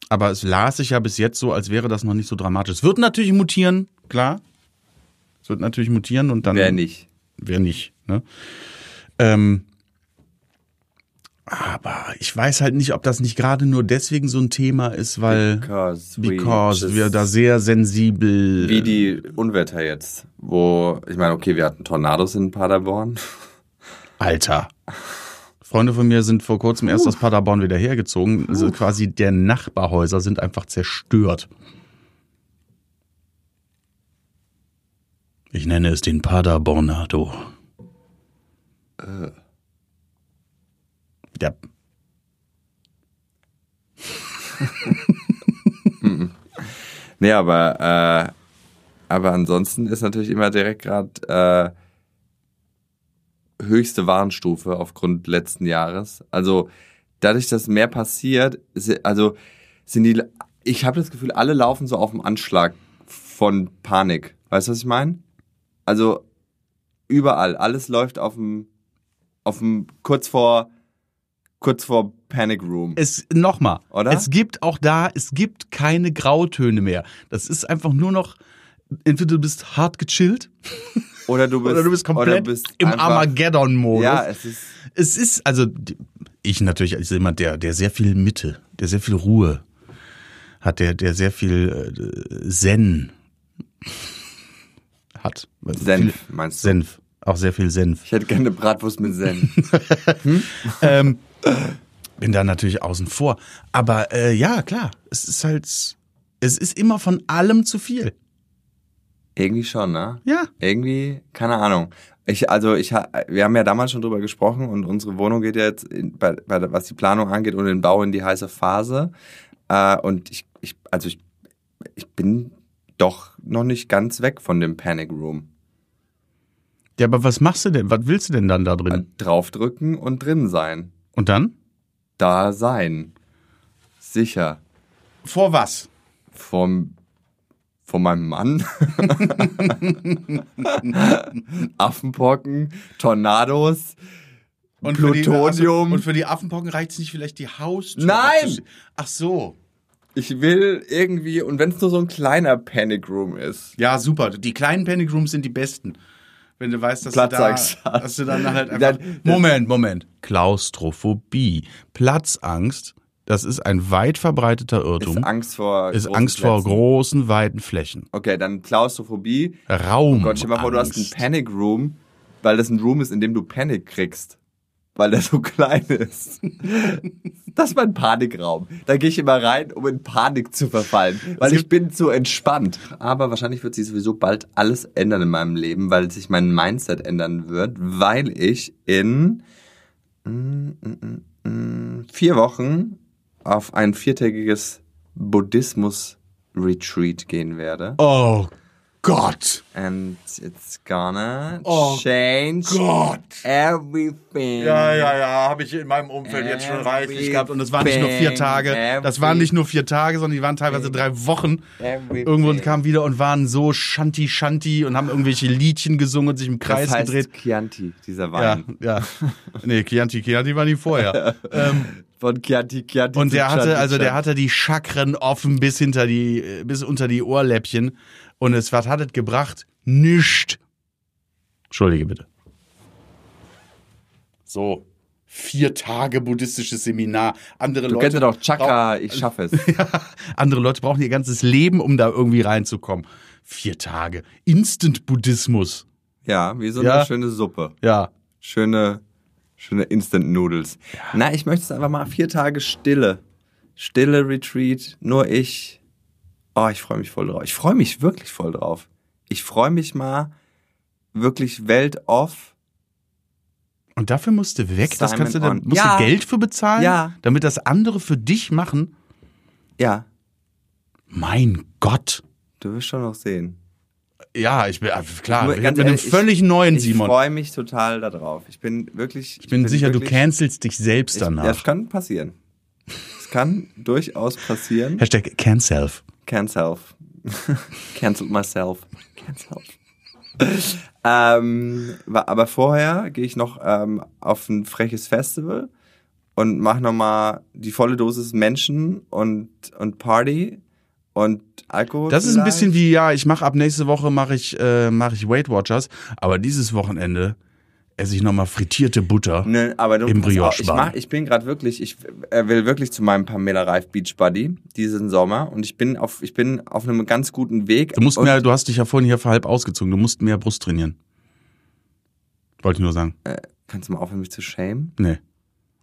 aber es las sich ja bis jetzt so, als wäre das noch nicht so dramatisch. Es wird natürlich mutieren, klar. Es wird natürlich mutieren und dann. Wer nicht? Wer nicht, ne? Ähm, aber ich weiß halt nicht, ob das nicht gerade nur deswegen so ein Thema ist, weil Because, we because just- wir da sehr sensibel Wie die Unwetter jetzt, wo, ich meine, okay, wir hatten Tornados in Paderborn. Alter. Freunde von mir sind vor kurzem erst aus Paderborn wieder hergezogen. Also quasi der Nachbarhäuser sind einfach zerstört. Ich nenne es den Paderbornado. Ja. Nee, aber, äh, aber ansonsten ist natürlich immer direkt gerade äh, höchste Warnstufe aufgrund letzten Jahres. Also dadurch, dass mehr passiert, si- also sind die, ich habe das Gefühl, alle laufen so auf dem Anschlag von Panik. Weißt du, was ich meine? Also überall, alles läuft auf dem, auf dem kurz vor, kurz vor Panic Room. Es nochmal, Oder? es gibt auch da, es gibt keine Grautöne mehr. Das ist einfach nur noch, entweder du bist hart gechillt Oder du bist, oder du bist komplett bist im Armageddon-Modus. Ja, es ist. Es ist, also ich natürlich als jemand, der, der sehr viel Mitte, der sehr viel Ruhe hat, der, der sehr viel äh, Zen hat. Senf, Viel meinst du? Senf. Auch sehr viel Senf. Ich hätte gerne eine Bratwurst mit Senf. ähm, bin da natürlich außen vor. Aber äh, ja, klar, es ist halt, es ist immer von allem zu viel. Irgendwie schon, ne? Ja. Irgendwie, keine Ahnung. Ich, also ich, wir haben ja damals schon drüber gesprochen und unsere Wohnung geht ja jetzt, in, bei, bei, was die Planung angeht und den Bau in die heiße Phase. Äh, und ich, ich, also ich, ich bin doch noch nicht ganz weg von dem Panic Room. Ja, aber was machst du denn? Was willst du denn dann da drin? Äh, draufdrücken und drin sein. Und dann? Da sein. Sicher. Vor was? Vom, von meinem Mann. Affenpocken, Tornados, Und für die- Plutonium. und für die Affenpocken reicht es nicht vielleicht die Haustür? Nein! Ach so. Ich will irgendwie, und wenn es nur so ein kleiner Panic Room ist. Ja, super. Die kleinen Panic Rooms sind die besten. Wenn du weißt, dass Platzangst du da, hast. dass du dann halt einfach. Dann- Moment, Moment. Klaustrophobie. Platzangst, das ist ein weit verbreiteter Irrtum. Ist Angst vor. ist großen Angst vor großen, weiten Flächen. Okay, dann Klaustrophobie. Raum. Gott, stell mal vor, du hast einen Panic Room, weil das ein Room ist, in dem du Panik kriegst. Weil der so klein ist. Das ist mein Panikraum. Da gehe ich immer rein, um in Panik zu verfallen. Weil ich bin zu entspannt. Aber wahrscheinlich wird sich sowieso bald alles ändern in meinem Leben, weil sich mein Mindset ändern wird, weil ich in mm, mm, mm, vier Wochen auf ein viertägiges Buddhismus-Retreat gehen werde. Oh Gott. And it's gonna Oh change Gott. everything. Ja, ja, ja, habe ich in meinem Umfeld jetzt schon reichlich gehabt. Und es waren nicht nur vier Everything, Tage. Das waren nicht nur vier Tage, sondern die waren teilweise drei Wochen. Everything. Irgendwo und kamen wieder und waren so Shanti Shanti und haben irgendwelche Liedchen gesungen und sich im Kreis das heißt gedreht. Chianti, dieser Ja, Wein. ja. Nee, Chianti, Chianti war nie vorher. ähm, Von Chianti, Chianti und der hatte, Chianti, also der hatte die Chakren offen bis hinter die, bis unter die Ohrläppchen. Und es, was hat es gebracht? Nischt. Entschuldige bitte. So. Vier Tage buddhistisches Seminar. Andere Du Leute. kennst ja doch Chaka, ich schaffe es. Ja, andere Leute brauchen ihr ganzes Leben, um da irgendwie reinzukommen. Vier Tage. Instant-Buddhismus. Ja, wie so Ja. eine schöne Suppe. Ja. Schöne, schöne Instant Noodles. Na, ich möchte es einfach mal vier Tage Stille. Stille Retreat, nur ich. Oh, ich freue mich voll drauf. Ich freue mich wirklich voll drauf. Ich freue mich mal wirklich Welt off. Und dafür musst du weg. das Simon kannst du dann, musst Ja. du Geld für bezahlen, Ja. damit das andere für dich machen. Ja, Mein Gott. du wirst schon noch sehen. Ja, ich bin äh, klar, mit ganz einem ich- völlig neuen Ich Simon. freue mich total darauf. Ich bin wirklich. Ich bin, sicher, du wirklich- cancelst dich selbst ich, Ja, danach. es kann passieren. Es kann durchaus passieren. Hashtag cancelf. Can't self. Cancelled myself. Can't self. ähm, aber vorher gehe ich noch ähm, auf ein freches Festival und mache nochmal die volle Dosis Menschen und, und Party und Alkohol. Das ist ein vielleicht. bisschen wie, ja, ich mache ab nächste Woche mache ich, äh, mach ich Weight Watchers, aber dieses Wochenende esse ich nochmal frittierte Butter. Ne, aber du, Im auf, ich, mach, ich bin gerade wirklich, ich äh, will wirklich zu meinem Pamela Reif Beach Buddy diesen Sommer und ich bin auf, ich bin auf einem ganz guten Weg. Du musst mehr, du hast dich ja vorhin hier halb ausgezogen, du musst mehr Brust trainieren. Wollte ich nur sagen. Kannst du mal aufhören, mich zu schämen? Nee.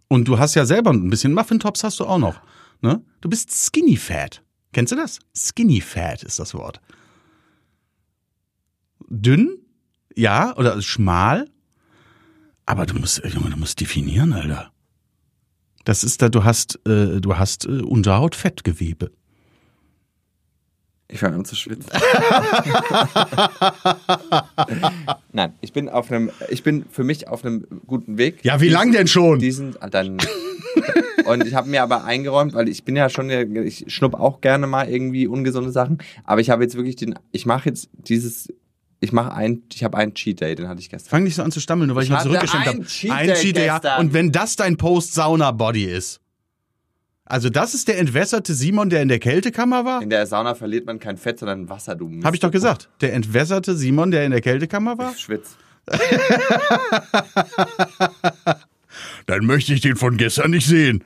Und du hast ja selber ein bisschen Muffin-Tops hast du auch noch. Ne? Du bist skinny fat. Kennst du das? Skinny fat ist das Wort. Dünn? Ja, oder schmal? Aber du musst, Junge, du musst definieren, Alter. Das ist da, du hast, äh, du hast äh, Unterhautfettgewebe. Ich fange an zu schwitzen. Nein, ich bin auf einem, ich bin für mich auf einem guten Weg. Ja, wie lang denn schon? Diesen, ah, dann. Und ich habe mir aber eingeräumt, weil ich bin ja schon, ich schnupp auch gerne mal irgendwie ungesunde Sachen, aber ich habe jetzt wirklich den, ich mache jetzt dieses, ich mache ein, ich habe einen Cheat Day, den hatte ich gestern. Fang nicht so an zu stammeln, nur weil ich, Ich mal zurückgeschenkt einen habe. Cheat Ein Cheat Day, ja. Und wenn das dein Post-Sauna-Body ist, Also das ist der entwässerte Simon, der in der Kältekammer war? In der Sauna verliert man kein Fett, sondern Wasser, du Habe ich doch gesagt. Der entwässerte Simon, der in der Kältekammer war? Ich schwitz. Dann möchte ich den von gestern nicht sehen.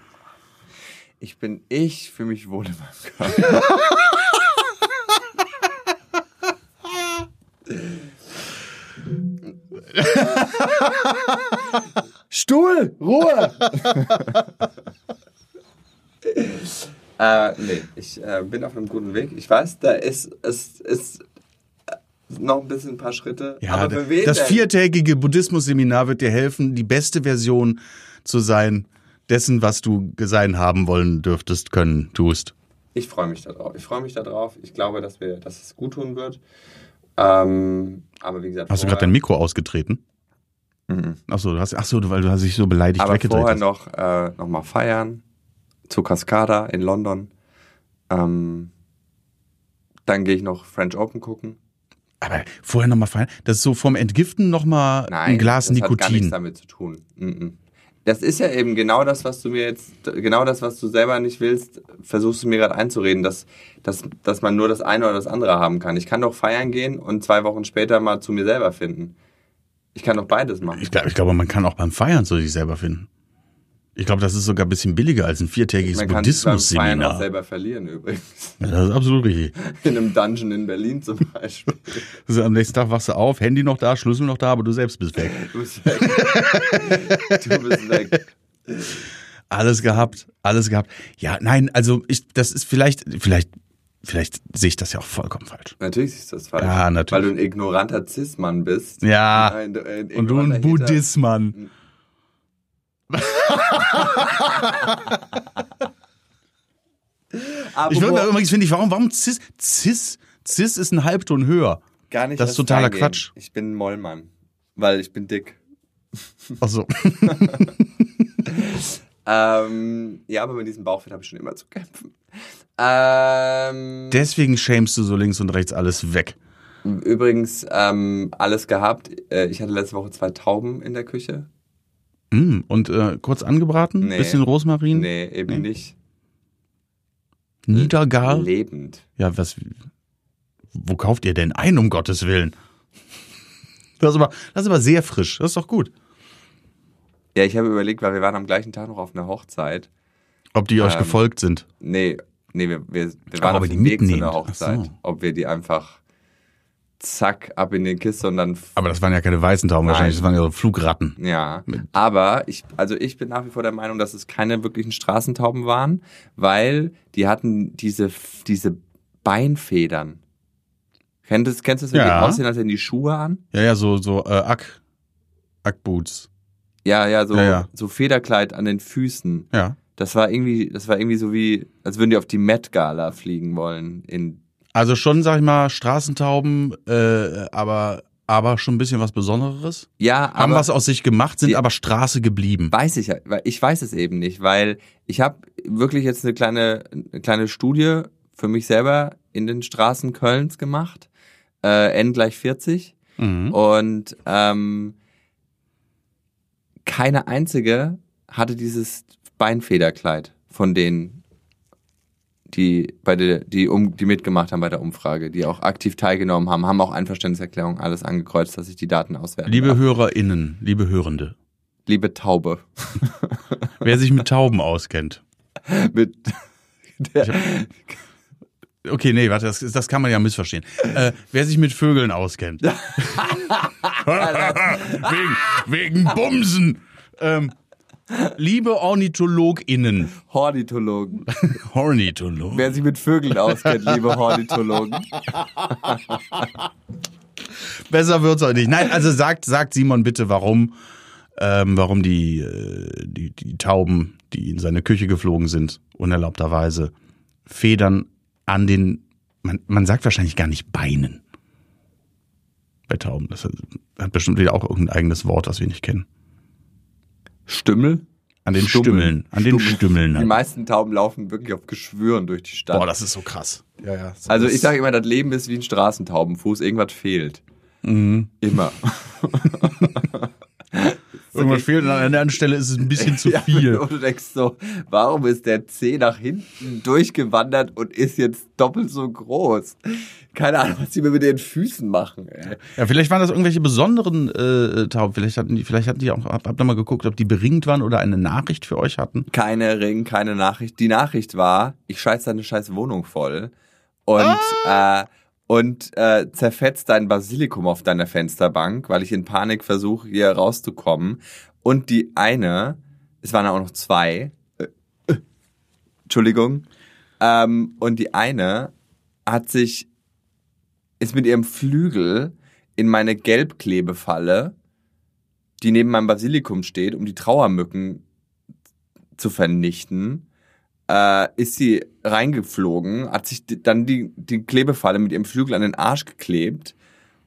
Ich bin ich, für mich wohl in meinem Körper. Stuhl, Ruhe! äh, nee, ich äh, bin auf einem guten Weg. Ich weiß, da ist es ist noch ein bisschen ein paar Schritte. Ja, aber für wen das denn? viertägige Buddhismus-Seminar wird dir helfen, die beste Version zu sein dessen, was du sein haben wollen dürftest, können, tust. Ich freue mich darauf. Ich freue mich darauf. Ich glaube, dass wir, dass es gut tun wird. Ähm, aber wie gesagt, Hast du gerade dein Mikro ausgetreten? Mhm. Achso, du hast, ach so, weil du hast dich so beleidigt aber weggedreht. vorher noch, äh, noch mal feiern zu Cascada in London. Ähm, dann gehe ich noch French Open gucken. Aber vorher nochmal feiern. Das ist so vom Entgiften nochmal ein Glas das hat gar nichts Nikotin. damit zu tun. Mhm. Das ist ja eben genau das, was du mir jetzt, genau das, was du selber nicht willst, versuchst du mir gerade einzureden, dass, dass, dass man nur das eine oder das andere haben kann. Ich kann doch feiern gehen und zwei Wochen später mal zu mir selber finden. Ich kann doch beides machen. Ich, glaub, ich glaube, man kann auch beim Feiern zu sich selber finden. Ich glaube, das ist sogar ein bisschen billiger als ein viertägiges Man kann auch Buddhismus-Seminar. selber verlieren übrigens. Ja, Das ist absolut richtig. In einem Dungeon in Berlin zum Beispiel. Also am nächsten Tag wachst du auf, Handy noch da, Schlüssel noch da, aber du selbst bist weg. Du bist weg. du bist weg. Alles gehabt, alles gehabt. Ja, nein, also ich, das ist vielleicht, vielleicht, vielleicht sehe ich das ja auch vollkommen falsch. Natürlich ist das falsch. Ja, natürlich. Weil du ein ignoranter Cis-Mann bist. Ja, Ein, ein und du ein. Buddhismann. Apropos- Ich würde übrigens finde ich, warum, warum Cis, Cis, Cis ist ein Halbton höher. gar nicht das ist totaler reingehen. Quatsch. Ich bin ein Mollmann, weil ich bin dick. Achso. Ähm, ja, aber mit diesem Bauchfett habe ich schon immer zu kämpfen. Ähm, Deswegen schämst du so links und rechts alles weg. übrigens, ähm, alles gehabt. Äh, Ich hatte letzte Woche zwei Tauben in der Küche. Mm, und äh, kurz angebraten, Nee. bisschen Rosmarin, Nee, eben nicht. Niedergar. Lebend. Ja, was, wo kauft ihr denn ein, um Gottes Willen? Das ist aber, das ist aber sehr frisch, das ist doch gut. Ja, ich habe überlegt, weil wir waren am gleichen Tag noch auf einer Hochzeit. Ob die euch Ähm, gefolgt sind. Nee, nee, wir, wir, wir Aber waren ob auf dem Weg zu einer Hochzeit. so. Ob wir die einfach zack ab in die Kiste und dann Aber das waren ja keine weißen Tauben wahrscheinlich, das waren ja so Flugratten. Ja, aber ich, also ich bin nach wie vor der Meinung, dass es keine wirklichen Straßentauben waren, weil die hatten diese, diese Beinfedern. Kennst du das, kennst du das, wenn Ja. die aussehen, als hätten die Schuhe an? Ja, ja, so, so äh, Ack, Ackboots. Ja, ja, so, Ja, ja. so Federkleid an den Füßen. Ja. Das war irgendwie, das war irgendwie so wie, als würden die auf die Met Gala fliegen wollen. In, Also schon, sag ich mal, Straßentauben, äh, aber, aber schon ein bisschen was Besonderes. ja, Haben was aus sich gemacht, sind Die- aber Straße geblieben. weiß ich, ich weiß es eben nicht, weil ich habe wirklich jetzt eine kleine, eine kleine Studie für mich selber in den Straßen Kölns gemacht. Äh, N gleich 40. Mhm. Und ähm, keine einzige hatte dieses Beinfederkleid von denen, die bei der, die um, die mitgemacht haben bei der Umfrage, die auch aktiv teilgenommen haben, haben auch Einverständniserklärung alles angekreuzt, dass ich die Daten auswerten Liebe darf. HörerInnen, liebe Hörende, Liebe Taube. wer sich mit Tauben auskennt. Mit der, Okay, nee, warte, das, das kann man ja missverstehen. Äh, wer sich mit Vögeln auskennt. wegen, wegen Bumsen. Ähm, liebe OrnithologInnen, Hornithologen. Ornithologen. Wer sich mit Vögeln auskennt, liebe Hornithologen. Besser wird's auch nicht. Nein, also sagt, sagt Simon bitte, warum, ähm, warum die, äh, die, die Tauben, die in seine Küche geflogen sind, unerlaubterweise, Federn an den, man, man sagt wahrscheinlich gar nicht Beinen. Bei Tauben. Das hat, hat bestimmt wieder auch irgendein eigenes Wort, das wir nicht kennen. Stümmel? An den. Stümmeln. An den Stümmeln. Die meisten Tauben laufen wirklich auf Geschwüren durch die Stadt. Boah, das ist so krass. Ja, ja. Also ich sage immer, das Leben ist wie ein Straßentaubenfuß, irgendwas fehlt. Mhm. Immer. Irgendwas fehlt und an einer anderen Stelle ist es ein bisschen zu viel. Ja, und du denkst so, warum ist der C nach hinten durchgewandert und ist jetzt doppelt so groß? Keine Ahnung, was die mir mit den Füßen machen. Ey. Ja, vielleicht waren das irgendwelche besonderen äh, Tauben. Vielleicht hatten die, vielleicht hatten die auch, hab, hab mal geguckt, ob die beringt waren oder eine Nachricht für euch hatten. Keine Ring, keine Nachricht. Die Nachricht war, ich scheiß deine scheiß Wohnung voll und äh, und äh, zerfetzt dein Basilikum auf deiner Fensterbank, weil ich in Panik versuche, hier rauszukommen. Und die eine, es waren auch noch zwei, äh, äh, Entschuldigung, ähm, und die eine hat sich, ist mit ihrem Flügel in meine Gelbklebefalle, die neben meinem Basilikum steht, um die Trauermücken zu vernichten, äh, ist sie reingeflogen, hat sich dann die, die Klebefalle mit ihrem Flügel an den Arsch geklebt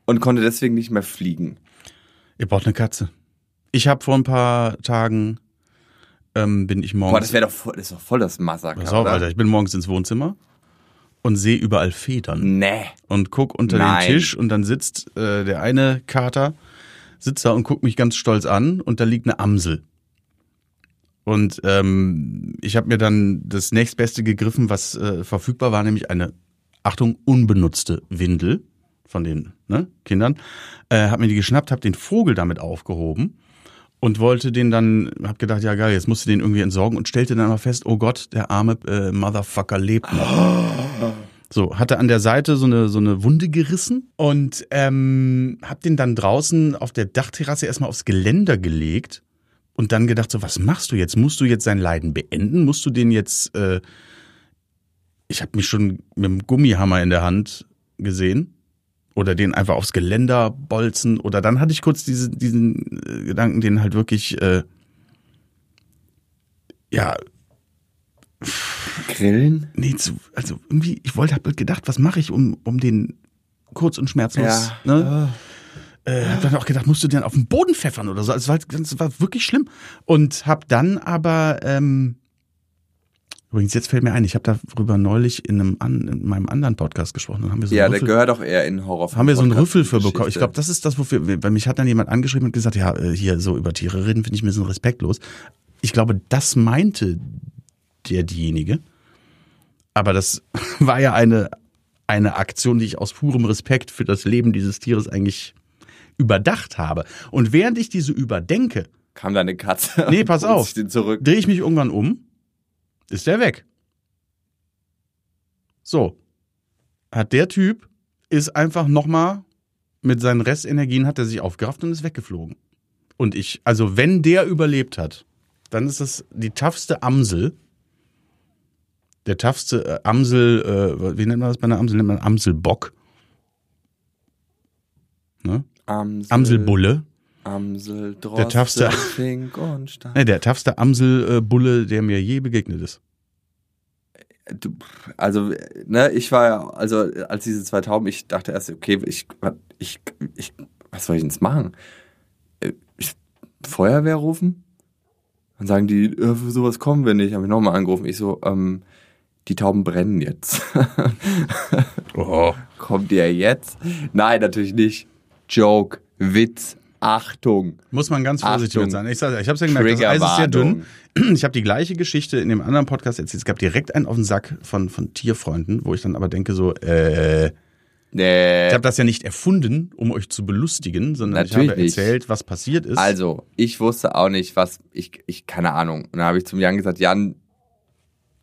und konnte deswegen nicht mehr fliegen. Ihr braucht eine Katze. Ich habe vor ein paar Tagen ähm, bin ich morgens. Boah, das wäre doch voll, das ist doch voll das Massaker. Pass auf? Alter, ich bin morgens ins Wohnzimmer und sehe überall Federn Nee. und guck unter Nein. den Tisch und dann sitzt äh, der eine Kater sitzt da und guckt mich ganz stolz an und da liegt eine Amsel. Und ähm, ich habe mir dann das nächstbeste gegriffen, was äh, verfügbar war, nämlich eine, Achtung, unbenutzte Windel von den ne, Kindern. Äh, hab mir die geschnappt, hab den Vogel damit aufgehoben und wollte den dann, hab gedacht, ja geil, jetzt musst du den irgendwie entsorgen und stellte dann aber fest, oh Gott, der arme äh, Motherfucker lebt noch. So, hatte an der Seite so eine, so eine Wunde gerissen und ähm, hab den dann draußen auf der Dachterrasse erstmal aufs Geländer gelegt und dann gedacht, so, was machst du jetzt? Musst du jetzt sein Leiden beenden? Musst du den jetzt, äh, ich habe mich schon mit dem Gummihammer in der Hand gesehen oder den einfach aufs Geländer bolzen oder dann hatte ich kurz diese, diesen äh, Gedanken, den halt wirklich, äh, ja, Grillen? nee, zu, also irgendwie, ich wollte, hab gedacht, was mache ich, um, um den kurz und schmerzlos, ne? Äh, hab dann auch gedacht, musst du den auf den Boden pfeffern oder so. Also, es war, das war wirklich schlimm. Und hab dann aber, ähm, übrigens, jetzt fällt mir ein, ich habe darüber neulich in, einem an, in meinem anderen Podcast gesprochen. Dann haben wir so Ja, der gehört doch eher in Horror. haben wir so einen Rüffel für bekommen. Ich glaube, das ist das, wofür, weil mich hat dann jemand angeschrieben und gesagt, ja, äh, hier so über Tiere reden, finde ich ein bisschen respektlos. Ich glaube, das meinte der diejenige. Aber das war ja eine, eine Aktion, die ich aus purem Respekt für das Leben dieses Tieres eigentlich überdacht habe. Und während ich diese überdenke, Kam deine Katze. Nee, pass auf. drehe ich mich irgendwann um, ist der weg. So. Hat der Typ, ist einfach nochmal mit seinen Restenergien hat er sich aufgerafft und ist weggeflogen. Und ich, also wenn der überlebt hat, dann ist das die toughste Amsel. Der toughste äh, Amsel, äh, wie nennt man das bei einer Amsel? Nennt man Amselbock. Ne? Amsel, Amselbulle. Amsel, Droste, Der toughste- Fink und Stein. Ne, der toughste Amselbulle, der mir je begegnet ist. Du, also, ne, ich war ja, also als diese zwei Tauben, ich dachte erst, okay, ich, ich, ich was soll ich denn jetzt machen? Äh, Ich, Feuerwehr rufen? Dann sagen die, äh, für sowas kommen wir nicht. Habe ich nochmal angerufen. Ich so, ähm, die Tauben brennen jetzt. Oh. Kommt ihr jetzt? Nein, natürlich nicht. Joke, Witz, Achtung. Muss man ganz vorsichtig Achtung. mit sein. Ich, sag- ich habe es ja gemerkt, das Eis ist sehr dünn. Ich habe die gleiche Geschichte in dem anderen Podcast erzählt. Es gab direkt einen auf den Sack von, von Tierfreunden, wo ich dann aber denke so, äh, ich Nee. habe das ja nicht erfunden, um euch zu belustigen, sondern ich Natürlich habe nicht. erzählt, was passiert ist. Also, ich wusste auch nicht, was, ich, ich, keine Ahnung. Und dann habe ich zum Jan gesagt, Jan,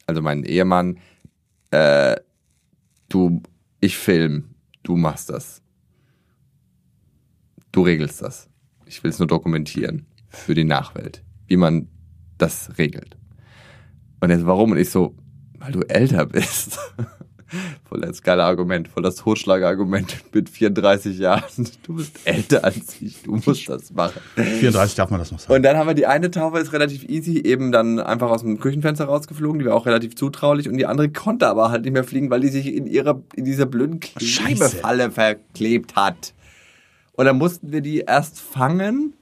also mein Ehemann, äh, du, ich film, du machst das. Du regelst das. Ich will es nur dokumentieren für die Nachwelt, wie man das regelt. Und jetzt, warum? Und ich so, weil du älter bist. Voll das geile Argument, voll das Totschlagargument mit 34 Jahren. Du bist älter als ich, du musst das machen. 34 darf man das noch sagen. Und dann haben wir die eine Taufe ist relativ easy, eben dann einfach aus dem Küchenfenster rausgeflogen, die war auch relativ zutraulich und die andere konnte aber halt nicht mehr fliegen, weil die sich in ihrer, in dieser blöden Scheiße. Klebefalle verklebt hat. Und dann mussten wir die erst fangen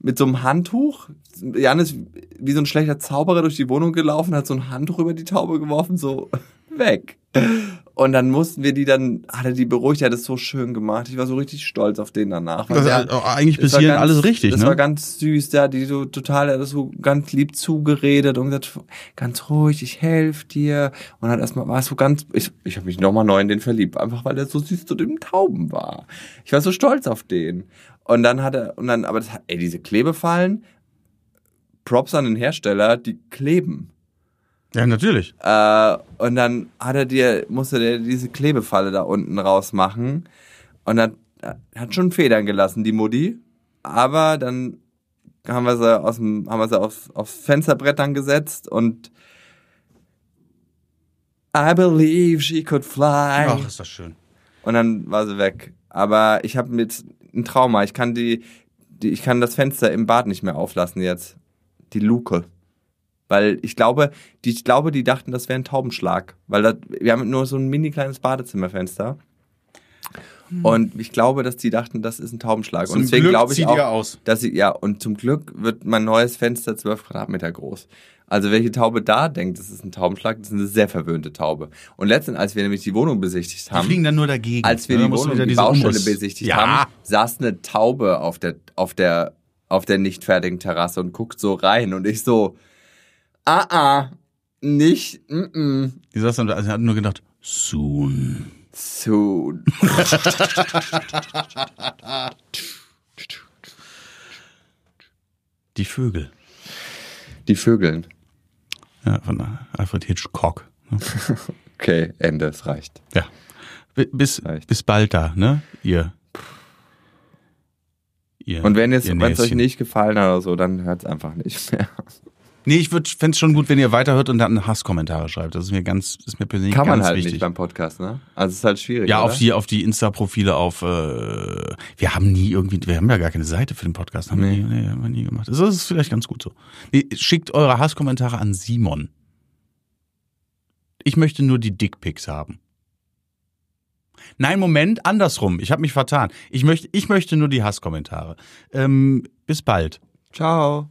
mit so einem Handtuch. Jan ist wie so ein schlechter Zauberer durch die Wohnung gelaufen, hat so ein Handtuch über die Taube geworfen, so weg. Und dann mussten wir die dann, hat er die beruhigt, er hat es so schön gemacht. Ich war so richtig stolz auf den danach. Das der- auch eigentlich das bis hierhin ganz- alles richtig, Das ne? war ganz süß, der hat die so total, er hat das so ganz lieb zugeredet und gesagt, ganz ruhig, ich helfe dir. Und hat erstmal, war so ganz, ich, ich habe mich nochmal neu in den verliebt, einfach weil er so süß zu dem Tauben war. Ich war so stolz auf den. Und dann hat er, und dann, aber das, hat- ey, diese Klebefallen, Props an den Hersteller, die kleben. Ja, natürlich. Äh, und dann hat er dir, musste der diese Klebefalle da unten rausmachen. Und dann äh, hat schon Federn gelassen, die Mutti. Aber dann haben wir sie aus dem, haben wir sie aufs, aufs Fensterbrett dann gesetzt und I believe she could fly. Ach, ist das schön. Und dann war sie weg. Aber ich habe mit ein Trauma. Ich kann die, die, ich kann das Fenster im Bad nicht mehr auflassen jetzt. Die Luke. Weil ich glaube, die, ich glaube, die dachten, das wäre ein Taubenschlag. Weil das, wir haben nur so ein mini kleines Badezimmerfenster. Und ich glaube, dass die dachten, das ist ein Taubenschlag. Zum und deswegen Glück glaube ich auch, aus. dass sie, ja, und zum Glück wird mein neues Fenster 12 Quadratmeter groß. Also welche Taube da denkt, das ist ein Taubenschlag, das ist eine sehr verwöhnte Taube. Und letztens, als wir nämlich die Wohnung besichtigt Die haben, fliegen dann nur dagegen. als wir ne? Da die Wohnung, die Baustelle Umriss- besichtigt ja. haben, saß eine Taube auf der, auf der, auf der nicht fertigen Terrasse und guckt so rein und ich so, ah, ah, nicht, mm, mm, Die saß dann da, also hat nur gedacht, soon. so. Die Vögel. Die Vögeln. Ja, von Alfred Hitchcock. ne? Okay, Ende, es reicht. Ja. Bis, Reicht. bis bald da, ne? Ihr. ihr Und wenn jetzt, ihr wenn es euch nicht gefallen hat oder so, dann hört es einfach nicht mehr. Nee, ich fände es schon gut, wenn ihr weiterhört und dann Hasskommentare schreibt. Das ist mir ganz, ist mir persönlich Kann man halt wichtig. nicht beim Podcast, ne? Also es ist halt schwierig. ja, oder? auf die, auf die Insta-Profile, auf, äh, wir haben nie irgendwie, wir haben ja gar keine Seite für den Podcast, haben, Nee. wir, nie, nee, haben wir nie gemacht. Das ist vielleicht ganz gut so. Nee, schickt eure Hasskommentare an Simon. Ich möchte nur die Dickpics haben. Nein, Moment, andersrum. Ich habe mich vertan. Ich möchte, ich möchte nur die Hasskommentare. Ähm, bis bald. Ciao.